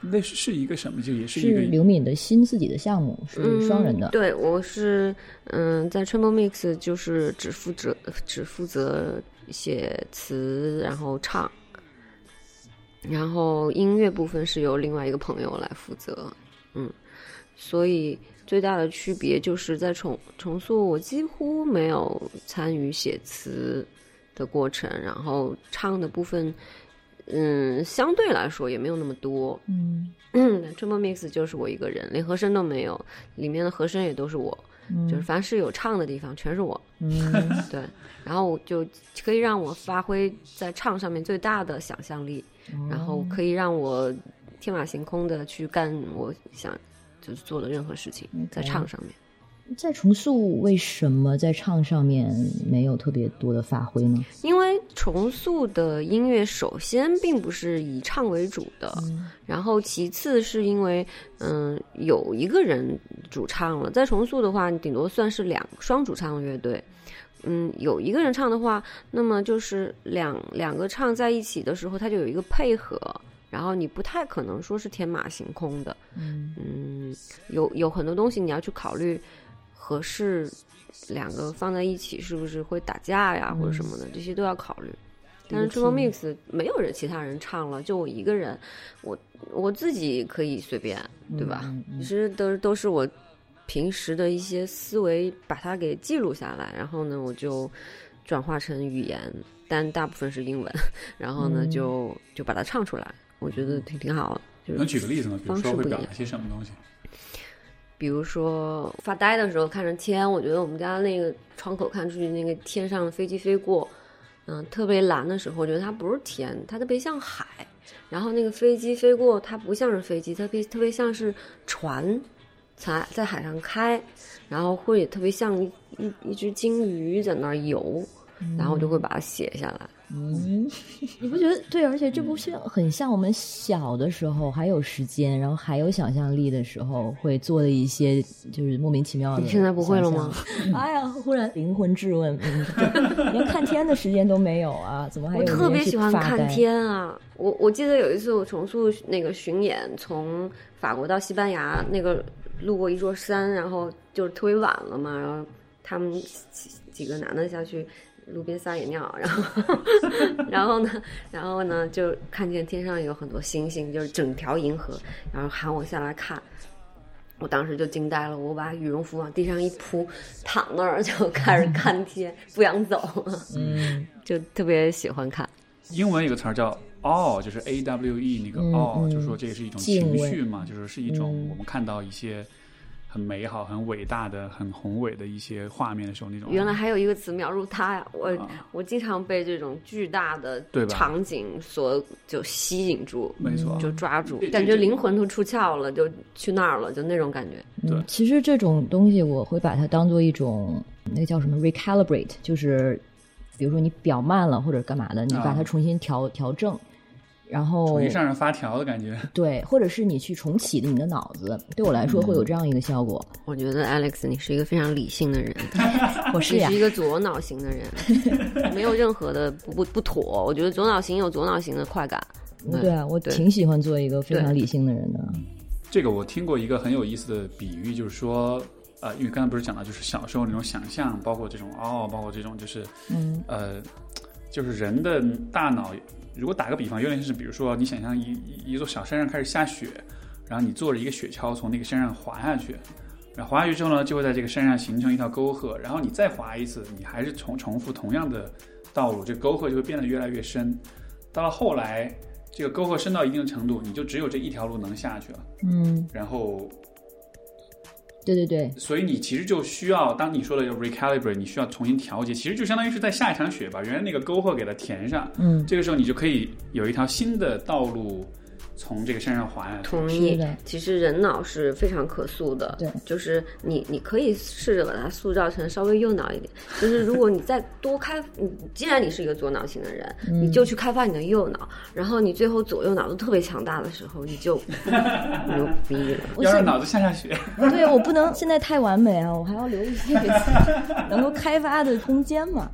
那是是一个什么？就也是一个是刘敏的新自己的项目，是双人的嗯。。对，我是嗯，在 Triple Mix 就是只负责只负责写词，然后唱，然后音乐部分是由另外一个朋友来负责。嗯，所以最大的区别就是在重重塑，我几乎没有参与写词的过程，然后唱的部分，嗯，相对来说也没有那么多。嗯嗯 t r e m Mix 就是我一个人，连和声都没有，里面的和声也都是我，嗯就是凡是有唱的地方全是我。嗯 对，然后就可以让我发挥在唱上面最大的想象力，然后可以让我天马行空的去干我想就是做的任何事情，在唱上面。在重塑为什么在唱上面没有特别多的发挥呢？因为重塑的音乐首先并不是以唱为主的，然后其次是因为嗯有一个人主唱了，在重塑的话，你顶多算是两双主唱乐队。嗯，有一个人唱的话，那么就是两两个唱在一起的时候，它就有一个配合，然后你不太可能说是天马行空的。嗯嗯，有有很多东西你要去考虑合适，两个放在一起是不是会打架呀，或者什么的，这些都要考虑。但是 Triple Mix 没有人其他人唱了，就我一个人，我我自己可以随便，对吧？嗯嗯其实都都是我平时的一些思维，把它给记录下来，然后呢，我就转化成语言，但大部分是英文，然后呢，嗯就就把它唱出来，我觉得挺挺好的。就是能举个例子吗？比如方式不一样说会表达些什么东西？比如说发呆的时候看着天，我觉得我们家那个窗口看出去那个天上飞机飞过，嗯，特别蓝的时候，我觉得它不是天，它特别像海。然后那个飞机飞过，它不像是飞机，它特别特别像是船，在在海上开，然后会特别像一一一只金鱼在那儿游，然后我就会把它写下来。嗯，你不觉得对？而且这不是很像我们小的时候还有时间，然后还有想象力的时候会做的一些就是莫名其妙的。你现在不会了吗？哎呀，忽然灵魂质问，嗯连看天的时间都没有啊？怎么还有我特别喜欢看天啊！我我记得有一次我重塑那个巡演，从法国到西班牙，那个路过一座山，然后就是特别晚了嘛，然后他们几几个男的下去路边撒野尿，然后 然后呢，然后呢就看见天上有很多星星，就是整条银河，然后喊我下来看。我当时就惊呆了，我把羽绒服往地上一铺，躺那儿就开始 看天，不想走，嗯就特别喜欢看。英文有个词儿叫 awe，就是 A W E 那个嗯 awe，、嗯就是说这也是一种情绪嘛，就是是一种嗯我们看到一些很美好、很伟大的、很宏伟的一些画面的时候那种。原来还有一个词描述它呀，我、啊我经常被这种巨大的场景所就吸引住，没错，就抓住，感觉灵魂都出窍了，就去那儿了，就那种感觉。嗯对其实这种东西我会把它当做一种那个叫什么 recalibrate，就是比如说你表慢了或者干嘛的，你把它啊重新调调正，然后重新上任发条的感觉。对，或者是你去重启你的脑子，对我来说会有这样一个效果。我觉得 Alex 你是一个非常理性的人，我是呀是一，个左脑型的人，没有任何的不不不妥。我觉得左脑型有左脑型的快感。对啊，我挺喜欢做一个非常理性的人的。这个我听过一个很有意思的比喻，就是说，呃，因为刚才不是讲到，就是小时候那种想象，包括这种哦，包括这种就是嗯呃，就是人的大脑，如果打个比方，有点是，比如说你想象一一一座小山上开始下雪，然后你坐着一个雪橇从那个山上滑下去，然后滑下去之后呢，就会在这个山上形成一条沟壑，然后你再滑一次，你还是重重复同样的道路，这个沟壑就会变得越来越深，到了后来，这个沟壑深到一定的程度，你就只有这一条路能下去了，嗯，然后对对对，所以你其实就需要，当你说的要 recalibrate，你需要重新调节，其实就相当于是在下一场雪把原来那个沟壑给它填上，嗯，这个时候你就可以有一条新的道路从这个身上滑下去。同意的。其实人脑是非常可塑的，对，就是你你可以试着把它塑造成稍微右脑一点。就是如果你再多开，你既然你是一个左脑型的人，嗯你就去开发你的右脑，然后你最后左右脑都特别强大的时候，你就 牛逼了。我 现要让脑子下下雪，对我不能现在太完美啊，我还要留一些给自己能够开发的空间嘛。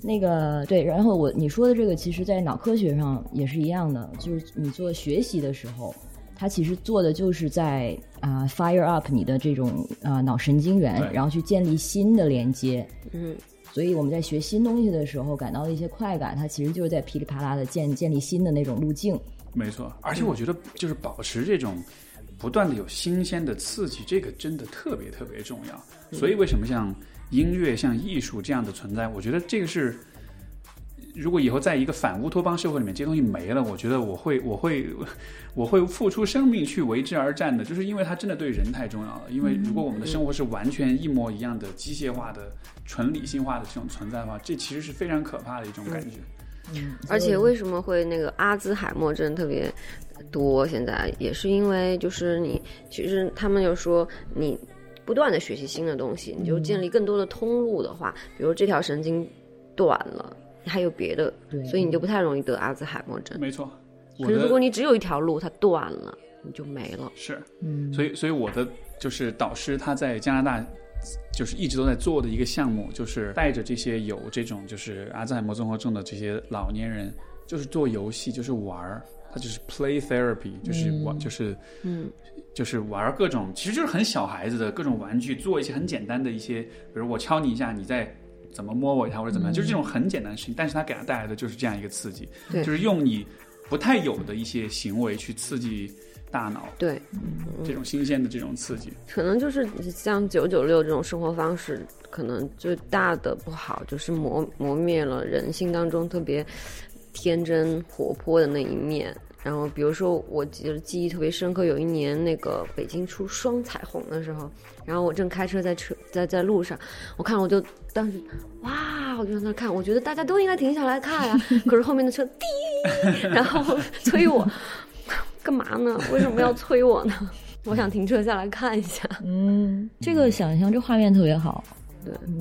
那个对，然后我你说的这个，其实在脑科学上也是一样的，就是你做学习的时候，它其实做的就是在啊、fire up 你的这种啊、脑神经元，然后去建立新的连接。嗯，所以我们在学新东西的时候感到的一些快感，它其实就是在噼里啪啦的建建立新的那种路径。没错。而且我觉得就是保持这种不断的有新鲜的刺激，这个真的特别特别重要。所以为什么像音乐、像艺术这样的存在，我觉得这个是。如果以后在一个反乌托邦社会里面，这些东西没了，我觉得我会，我会，我会付出生命去为之而战的，就是因为它真的对人太重要了。因为如果我们的生活是完全一模一样的、机械化的、纯理性化的这种存在的话，这其实是非常可怕的一种感觉。嗯而且为什么会那个阿兹海默症特别多？现在也是因为就是你，其实他们就说你不断的学习新的东西，你就建立更多的通路的话，比如这条神经断了，你还有别的，对所以你就不太容易得阿兹海默症。没错。可是如果你只有一条路，它断了，你就没了。是，嗯，所以所以我的就是导师他在加拿大。就是一直都在做的一个项目，就是带着这些有这种就是阿兹海默综合症的这些老年人，就是做游戏，就是玩儿，他就是 play therapy，就是玩，就是嗯，就是玩各种，其实就是很小孩子的各种玩具，做一些很简单的一些，比如我敲你一下，你再怎么摸我一下或者怎么样，就是这种很简单的事情，但是它给他带来的就是这样一个刺激，对。就是用你不太有的一些行为去刺激大脑，对，这种新鲜的这种刺激，可能就是像九九六这种生活方式，可能最大的不好就是磨磨灭了人性当中特别天真活泼的那一面。然后，比如说，我记得记忆特别深刻，有一年那个北京出双彩虹的时候，然后我正开车在车在在路上，我看我就当时哇，我就在那看，我觉得大家都应该停下来看呀、可是后面的车滴，然后催我，干嘛呢？为什么要催我呢？我想停车下来看一下。嗯，这个想象这画面特别好。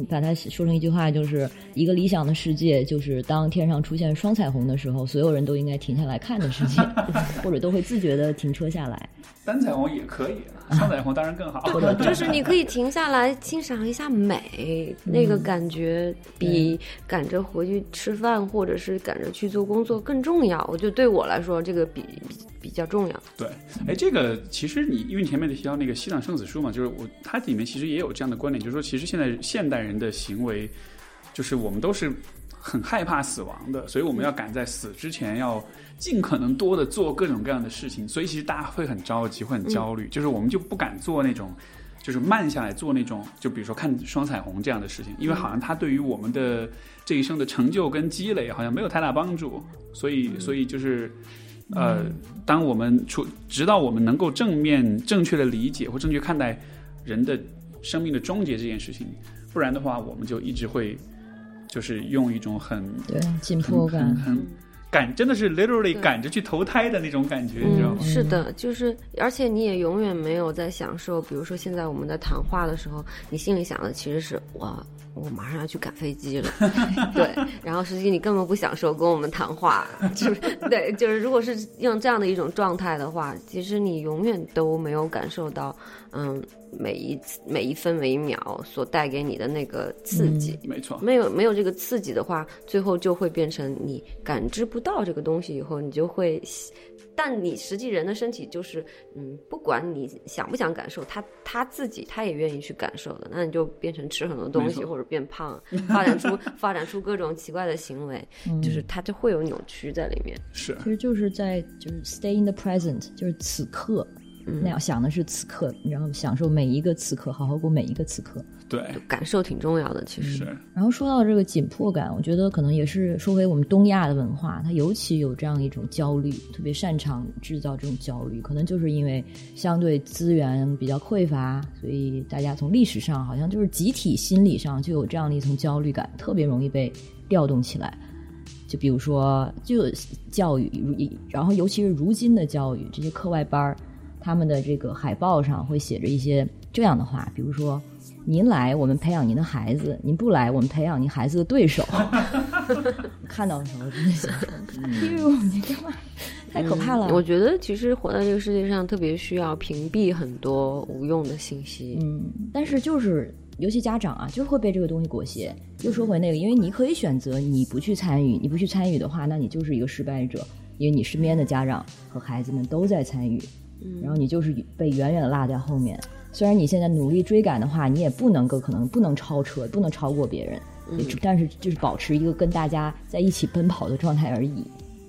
把它说成一句话，就是一个理想的世界，就是当天上出现双彩虹的时候，所有人都应该停下来看的世界，或者都会自觉的停车下来。单彩虹也可以，双彩虹当然更好。就是你可以停下来欣赏一下美，那个感觉比赶着回去吃饭或者是赶着去做工作更重要。我觉得对我来说，这个比比比较重要。对，哎，这个其实你因为你前面提到那个西藏圣子书嘛，就是我它里面其实也有这样的观点，就是说其实现在现代人的行为，就是我们都是很害怕死亡的，所以我们要赶在死之前要尽可能多的做各种各样的事情，所以其实大家会很着急，会很焦虑，就是我们就不敢做那种。就是慢下来做那种，就比如说看双彩虹这样的事情，因为好像它对于我们的这一生的成就跟积累好像没有太大帮助，所以所以就是呃，当我们出直到我们能够正面正确的理解或正确看待人的生命的终结这件事情，不然的话，我们就一直会就是用一种很对紧迫很感，很赶，真的是 literally 赶着去投胎的那种感觉，你知道吗？嗯，？是的，就是，而且你也永远没有在享受，比如说现在我们在谈话的时候，你心里想的其实是哇，我马上要去赶飞机了，对，然后实际你根本不享受跟我们谈话，就是 对，就是如果是用这样的一种状态的话，其实你永远都没有感受到，嗯，每一次每一分每一秒所带给你的那个刺激。没错，没有没有这个刺激的话，最后就会变成你感知不到这个东西以后，你就会，但你实际人的身体就是，嗯，不管你想不想感受，他他自己他也愿意去感受的，那你就变成吃很多东西或者变胖，发展出发展出各种奇怪的行为，就是它就会有扭曲在里面。是其实就是在就是 stay in the present，就是此刻。那样想的是此刻，然后享受每一个此刻，好好过每一个此刻。对，感受挺重要的，其实。是然后说到这个紧迫感，我觉得可能也是说回我们东亚的文化，它尤其有这样一种焦虑，特别擅长制造这种焦虑。可能就是因为相对资源比较匮乏，所以大家从历史上好像就是集体心理上就有这样的一层焦虑感，特别容易被调动起来。就比如说，就教育，如然后尤其是如今的教育，这些课外班儿，他们的这个海报上会写着一些这样的话，比如说。您来，我们培养您的孩子；您不来，我们培养您孩子的对手。看到的时候真的想说：“哎呦，你干嘛？太可怕了！”我觉得其实活在这个世界上，特别需要屏蔽很多无用的信息。嗯，但是就是尤其家长啊，就会被这个东西裹挟。又说回那个，因为你可以选择你不去参与，你不去参与的话，那你就是一个失败者，因为你身边的家长和孩子们都在参与，然后你就是被远远的落在后面。虽然你现在努力追赶的话，你也不能够可能不能超车，不能超过别人，但是就是保持一个跟大家在一起奔跑的状态而已。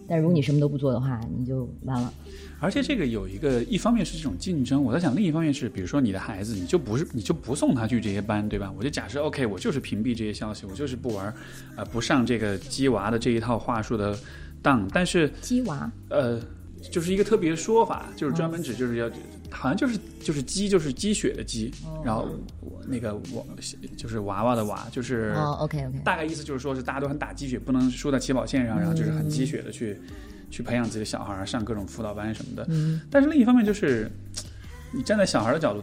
但如果你什么都不做的话，你就完了。而且这个有一个，一方面是这种竞争，我在想，另一方面是，比如说你的孩子，你就不是，你就不送他去这些班，对吧？我就假设，OK，我就是屏蔽这些消息，我就是不玩，呃，不上这个鸡娃的这一套话术的当。但是，鸡娃，呃，就是一个特别说法，就是专门指就是要，好像就是就是鸡就是鸡血的鸡，然后我那个我就是娃娃的娃，就是哦，OK OK，大概意思就是说是大家都很打鸡血，不能输在起跑线上，然后就是很鸡血的去、去培养自己的小孩，上各种辅导班什么的。嗯。但是另一方面就是，你站在小孩的角度，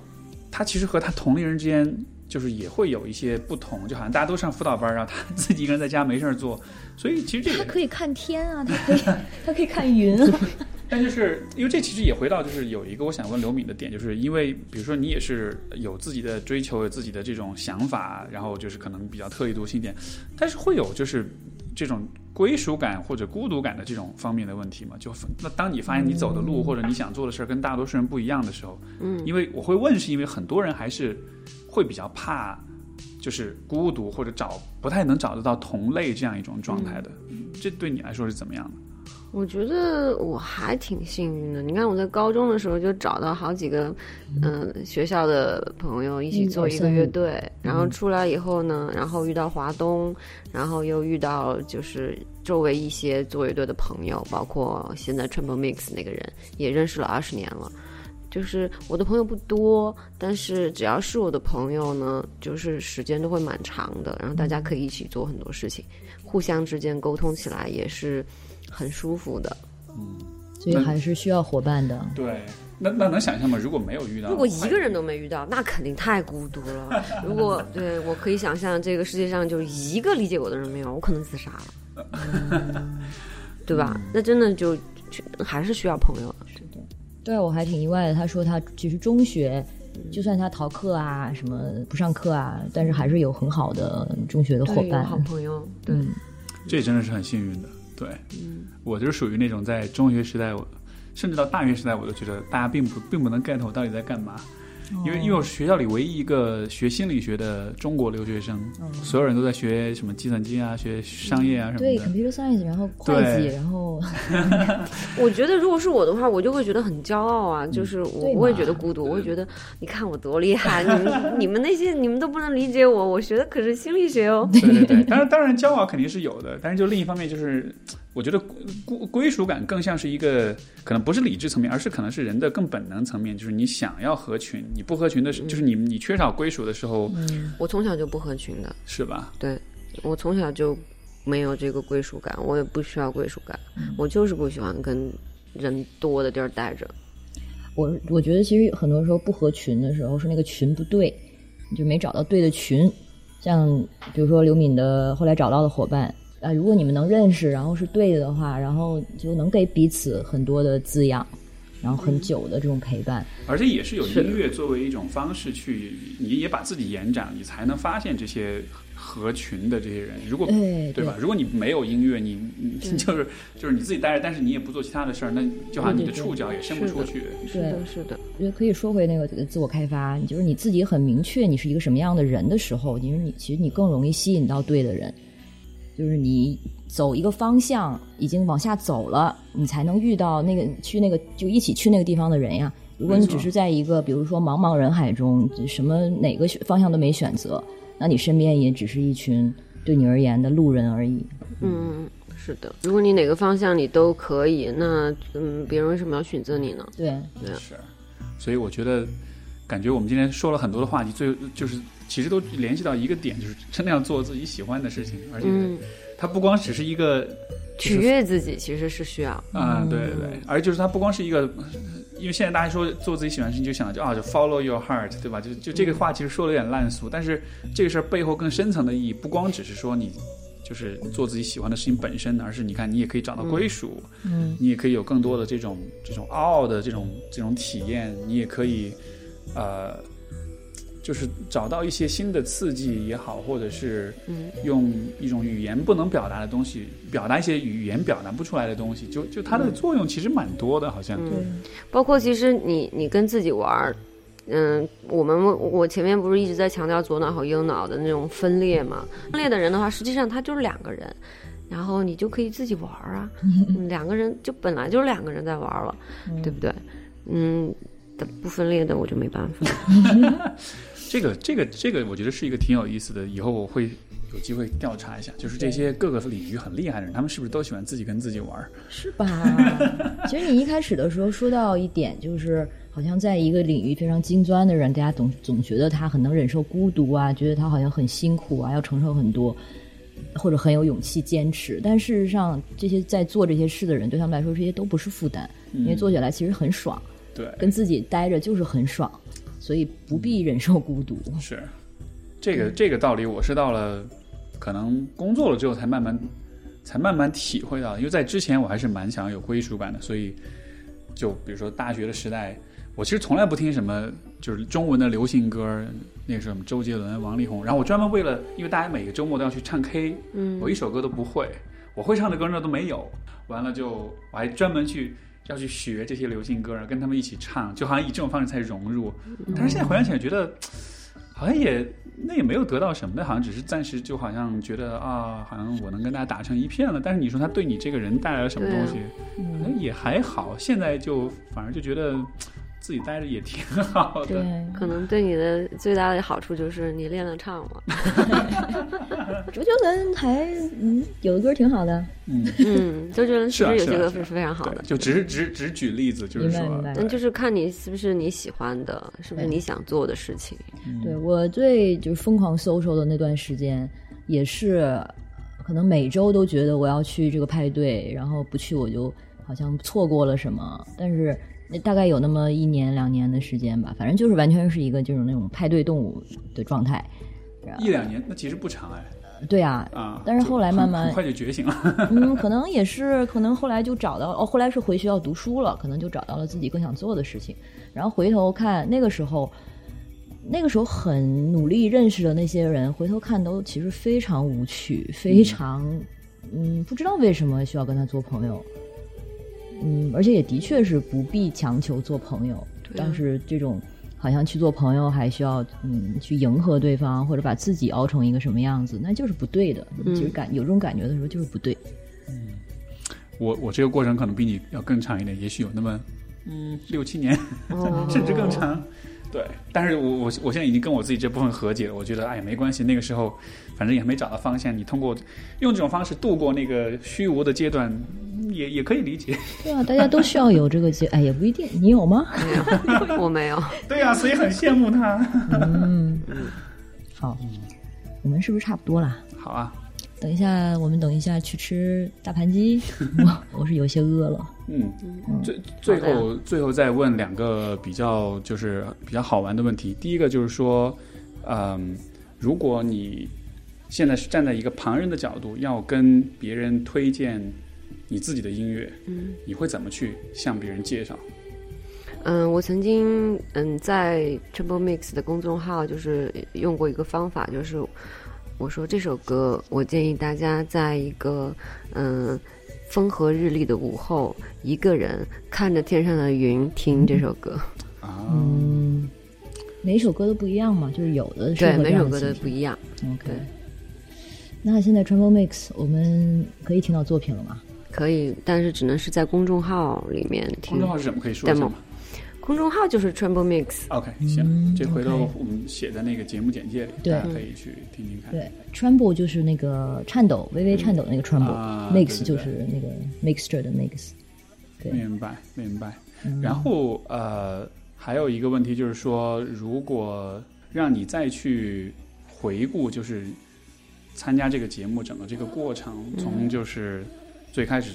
他其实和他同龄人之间就是也会有一些不同，就好像大家都上辅导班，然后他自己一个人在家没事儿做，所以其实这个他可以看天啊，他可以他可以看云啊。但就是因为这其实也回到就是有一个我想问刘敏的点，就是因为比如说你也是有自己的追求，有自己的这种想法，然后就是可能比较特立独行一点，但是会有就是这种归属感或者孤独感的这种方面的问题嘛？就那当你发现你走的路或者你想做的事儿跟大多数人不一样的时候，嗯，因为我会问，是因为很多人还是会比较怕。就是孤独或者找不太能找得到同类这样一种状态的，这对你来说是怎么样的？我觉得我还挺幸运的。你看我在高中的时候就找到好几个，嗯，学校的朋友一起做一个乐队，然后出来以后呢，然后遇到华东，然后又遇到就是周围一些做乐队的朋友，包括现在 Triple Mix 那个人也认识了二十年了。就是我的朋友不多，但是只要是我的朋友呢，就是时间都会蛮长的，然后大家可以一起做很多事情，互相之间沟通起来也是很舒服的。嗯，所以还是需要伙伴的。对，那那能想象吗？如果没有遇到，如果一个人都没遇到，那肯定太孤独了。如果 对我可以想象，这个世界上就一个理解我的人没有，我可能自杀了，对吧？那真的就还是需要朋友。对，我还挺意外的。他说他其实中学，就算他逃课啊，什么不上课啊，但是还是有很好的中学的伙伴、好朋友。对，这真的是很幸运的。对，我就是属于那种在中学时代，甚至到大学时代，我都觉得大家并不并不能 get 我到底在干嘛。因为因为我是学校里唯一一个学心理学的中国留学生，所有人都在学什么计算机啊，学商业啊什么的。对，computer science，然后会计，然后。我觉得如果是我的话，我就会觉得很骄傲啊，就是我不会觉得孤独，我会觉得你看我多厉害，你们 你们那些你们都不能理解我，我学的可是心理学哦。对对对，当然当然骄傲肯定是有的，但是就另一方面就是。我觉得归归属感更像是一个，可能不是理智层面，而是可能是人的更本能层面，就是你想要合群，你不合群的时，就是你你缺少归属的时候。我从小就不合群的，是吧？对，我从小就没有这个归属感，我也不需要归属感，我就是不喜欢跟人多的地儿待着。我我觉得其实很多时候不合群的时候是那个群不对，就没找到对的群。像比如说刘敏的后来找到的伙伴。啊，如果你们能认识，然后是对的的话，然后就能给彼此很多的滋养，然后很久的这种陪伴。而且也是有音乐作为一种方式去，你也把自己延展，你才能发现这些合群的这些人。如果对吧？如果你没有音乐，你你 就是就是你自己待着，但是你也不做其他的事儿，那就好像你的触角也伸不出去。是的，是的。我觉得可以说回那个自我开发，你就是你自己很明确你是一个什么样的人的时候，因为你其实你更容易吸引到对的人。就是你走一个方向，已经往下走了，你才能遇到那个去那个就一起去那个地方的人呀。如果你只是在一个比如说茫茫人海中，什么哪个方向都没选择，那你身边也只是一群对你而言的路人而已。嗯，是的。如果你哪个方向你都可以，那嗯，别人为什么要选择你呢？对，对，是。所以我觉得，感觉我们今天说了很多的话题，最就是。其实都联系到一个点，就是真的要做自己喜欢的事情，而且它不光只是一个取悦自己，其实是需要。啊，对对对，而就是它不光是一个，因为现在大家说做自己喜欢的事情，就想着就啊，就 follow your heart，对吧？就就这个话其实说的有点烂俗，但是这个事儿背后更深层的意义，不光只是说你就是做自己喜欢的事情本身，而是你看你也可以找到归属，嗯，你也可以有更多的这种这种傲的这种这种体验，你也可以呃。就是找到一些新的刺激也好，或者是用一种语言不能表达的东西，表达一些语言表达不出来的东西，就就它的作用其实蛮多的，好像。嗯，包括其实你你跟自己玩儿，嗯，我们我前面不是一直在强调左脑和右脑的那种分裂嘛？分裂的人的话，实际上他就是两个人，然后你就可以自己玩儿啊，两个人就本来就是两个人在玩了，对不对？嗯，不分裂的我就没办法。这个这个这个，我觉得是一个挺有意思的。以后我会有机会调查一下，就是这些各个领域很厉害的人，他们是不是都喜欢自己跟自己玩？是吧？其实你一开始的时候说到一点，就是好像在一个领域非常精钻的人，大家总总觉得他很能忍受孤独啊，觉得他好像很辛苦啊，要承受很多，或者很有勇气坚持。但事实上，这些在做这些事的人，对他们来说，这些都不是负担，因为做起来其实很爽。对，跟自己待着就是很爽。所以不必忍受孤独。是，这个这个道理我是到了可能工作了之后才慢慢才慢慢体会到，因为在之前我还是蛮想有归属感的，所以就比如说大学的时代，我其实从来不听什么就是中文的流行歌，那个什么周杰伦、王力宏，然后我专门为了因为大家每个周末都要去唱 K，嗯我一首歌都不会，我会唱的歌那都没有，完了就我还专门去。要去学这些流行歌，跟他们一起唱，就好像以这种方式才融入。但是现在回想起来，觉得好像也那也没有得到什么，的好像只是暂时就好像觉得啊，好像我能跟大家打成一片了。但是你说他对你这个人带来了什么东西，也还好。现在就反而就觉得自己待着也挺好的。对，可能对你的最大的好处就是你练了唱嘛。周杰伦还嗯有的歌挺好的，嗯，嗯，周杰伦其实有些歌是非常好的，。就只是只只举例子，就是说明白明白，但就是看你是不是你喜欢的，是不是你想做的事情。对我最就是疯狂 social 的那段时间，也是可能每周都觉得我要去这个派对，然后不去我就好像错过了什么。但是那大概有那么一年两年的时间吧，反正就是完全是一个就是那种派对动物的状态。一两年，那其实不长哎对啊，啊。但是后来慢慢快就觉醒了。嗯，可能也是，可能后来就找到哦，后来是回学校读书了，可能就找到了自己更想做的事情。然后回头看那个时候，那个时候很努力认识的那些人，回头看都其实非常无趣，非常嗯，不知道为什么需要跟他做朋友。嗯，而且也的确是不必强求做朋友，啊但是这种好像去做朋友还需要嗯去迎合对方，或者把自己熬成一个什么样子，那就是不对的。嗯其实感有这种感觉的时候就是不对。嗯我我这个过程可能比你要更长一点，也许有那么嗯六七年。哦 甚至更长。对，但是我我我现在已经跟我自己这部分和解了。我觉得哎呀没关系，那个时候反正也没找到方向。你通过用这种方式度过那个虚无的阶段，嗯也也可以理解。对啊，大家都需要有这个阶，哎，也不一定，你有吗？没有，我没有。对啊、所以很羡慕他。嗯，好，我们是不是差不多啦？好啊，等一下，我们等一下去吃大盘鸡，我我是有些饿了。嗯，最最后最后再问两个比较就是比较好玩的问题。第一个就是说，嗯，如果你现在是站在一个旁人的角度，要跟别人推荐你自己的音乐，嗯你会怎么去向别人介绍？嗯，我曾经嗯在 Triple Mix 的公众号就是用过一个方法，就是我说这首歌，我建议大家在一个嗯风和日丽的午后，一个人看着天上的云听这首歌。啊，嗯，每首歌都不一样嘛，就是有的适对，每首歌都不一样。OK 对。那现在 Tremble Mix 我们可以听到作品了吗？可以，但是只能是在公众号里面听公众。号是什么？可以说一下吗公众号就是 Tremble Mix。？OK，行，嗯这回头我们写在那个节目简介里，对大家可以去听听看。对，Tremble 就是那个颤抖，微微颤抖的那个 Tremble，、啊对 Mix 对就是那个 mixture 的 mix。对明白，明白。嗯然后呃，还有一个问题就是说，如果让你再去回顾，就是参加这个节目整个这个过程，嗯从就是最开始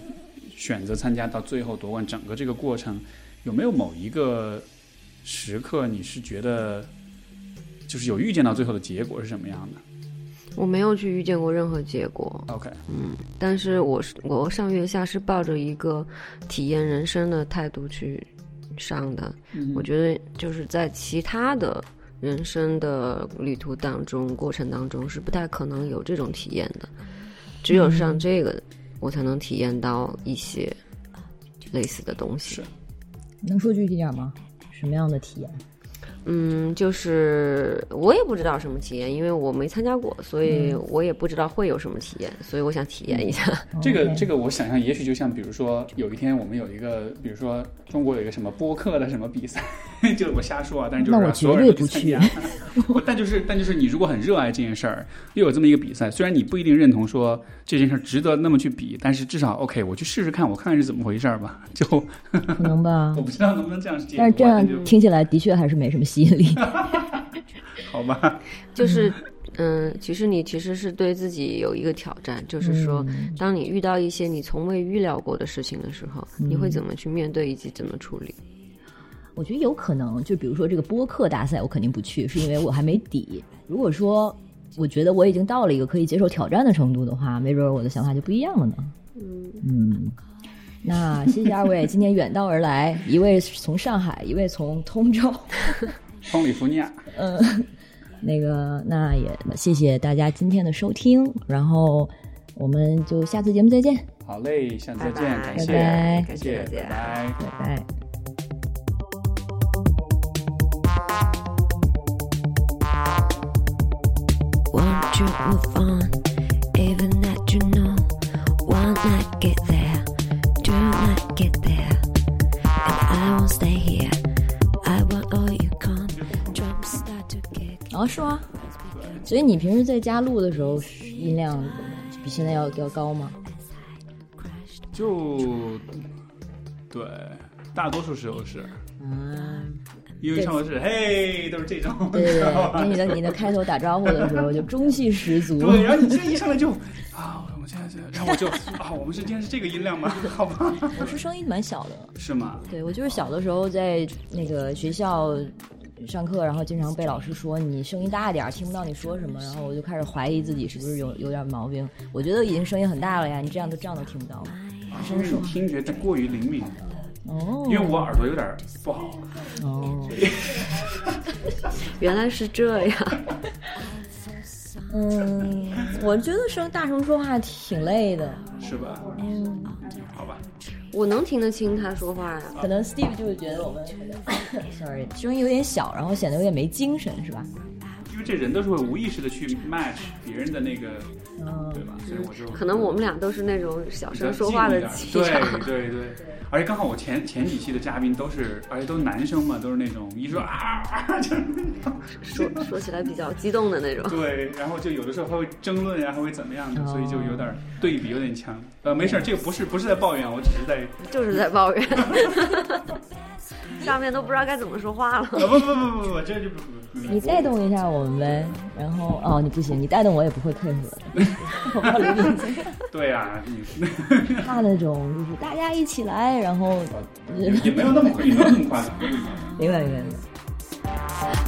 选择参加到最后夺冠，整个这个过程，有没有某一个时刻你是觉得就是有预见到最后的结果是什么样的我没有去遇见过任何结果，？OK，嗯但是我是我上月下是抱着一个体验人生的态度去上的。嗯我觉得就是在其他的人生的旅途当中、过程当中是不太可能有这种体验的，只有上这个，我才能体验到一些类似的东西是。能说具体点吗？什么样的体验？嗯，就是我也不知道什么体验，因为我没参加过，所以我也不知道会有什么体验，所以我想体验一下。这个这个，我想象也许就像，比如说有一天我们有一个，比如说中国有一个什么播客的什么比赛，就是我瞎说啊，但是就是那我让所有人绝对不都参加。不 但就是但就是你如果很热爱这件事儿，又有这么一个比赛，虽然你不一定认同说这件事儿值得那么去比，但是至少 OK，我去试试看，我看看是怎么回事儿吧。就可能吧 我。不知道能不能这样但是这样听起来的确还是没什么吸引力。好吧？就是，嗯，其实你其实是对自己有一个挑战，就是说，嗯当你遇到一些你从未预料过的事情的时候，你会怎么去面对以及怎么处理？我觉得有可能，就比如说这个播客大赛，我肯定不去，是因为我还没底。如果说我觉得我已经到了一个可以接受挑战的程度的话，没准儿我的想法就不一样了呢。嗯，嗯，那谢谢二位今天远道而来，一位从上海，一位从通州。通里福尼亚，嗯，那个，那也谢谢大家今天的收听，然后我们就下次节目再见，好嘞，下次再见，拜拜感谢，拜拜感谢，感谢大家拜拜。拜拜。Won't you move on? Even that you know won't not get there, do not get there. And I won't stay here. I want all you come. Drums start to kick. 哦，是吗？所以你平时在家录的时候，音量比现在要要高吗？就对，大多数时候是，嗯，因为上头是嘿，都是这种，对对对，吧因为你的你的开头打招呼的时候 就中气十足。对，然后你这一上来就啊，我们现在是，然后我就啊，我们是今天是这个音量吗？好吧，我是声音蛮小的，是吗？对我就是小的时候在那个学校上课，然后经常被老师说你声音大点儿，听不到你说什么，然后我就开始怀疑自己是不是有有点毛病。我觉得已经声音很大了呀，你这样都这样都听不到吗？啊，是因为你听觉过于灵敏，哦，因为我耳朵有点不好，哦，原来是这样。嗯，我觉得声大声说话挺累的。是吧？嗯，好吧，我能听得清他说话呀。可能 Steve 就会觉得我们，sorry，声音有点小，然后显得有点没精神，是吧？因为这人都是会无意识的去 match 别人的那个，嗯对吧？所以我就可能我们俩都是那种小声说话的静一点气场。对对对，而且刚好我前前几期的嘉宾都是，而且都是男生嘛，都是那种一说啊啊，就是 说说起来比较激动的那种。对，然后就有的时候还会争论呀，还会怎么样的，哦所以就有点对比有点强。呃，没事儿，这个不是不是在抱怨，我只是在就是在抱怨，上面都不知道该怎么说话了。不不不不不，这就不。你带动一下我们呗，然后哦，你不行，你带动我也不会配合的。我。对呀、啊，怕那种就是大家一起来，然后也,没有那么也没有那么快，明白明白。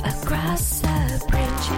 Across the bridge,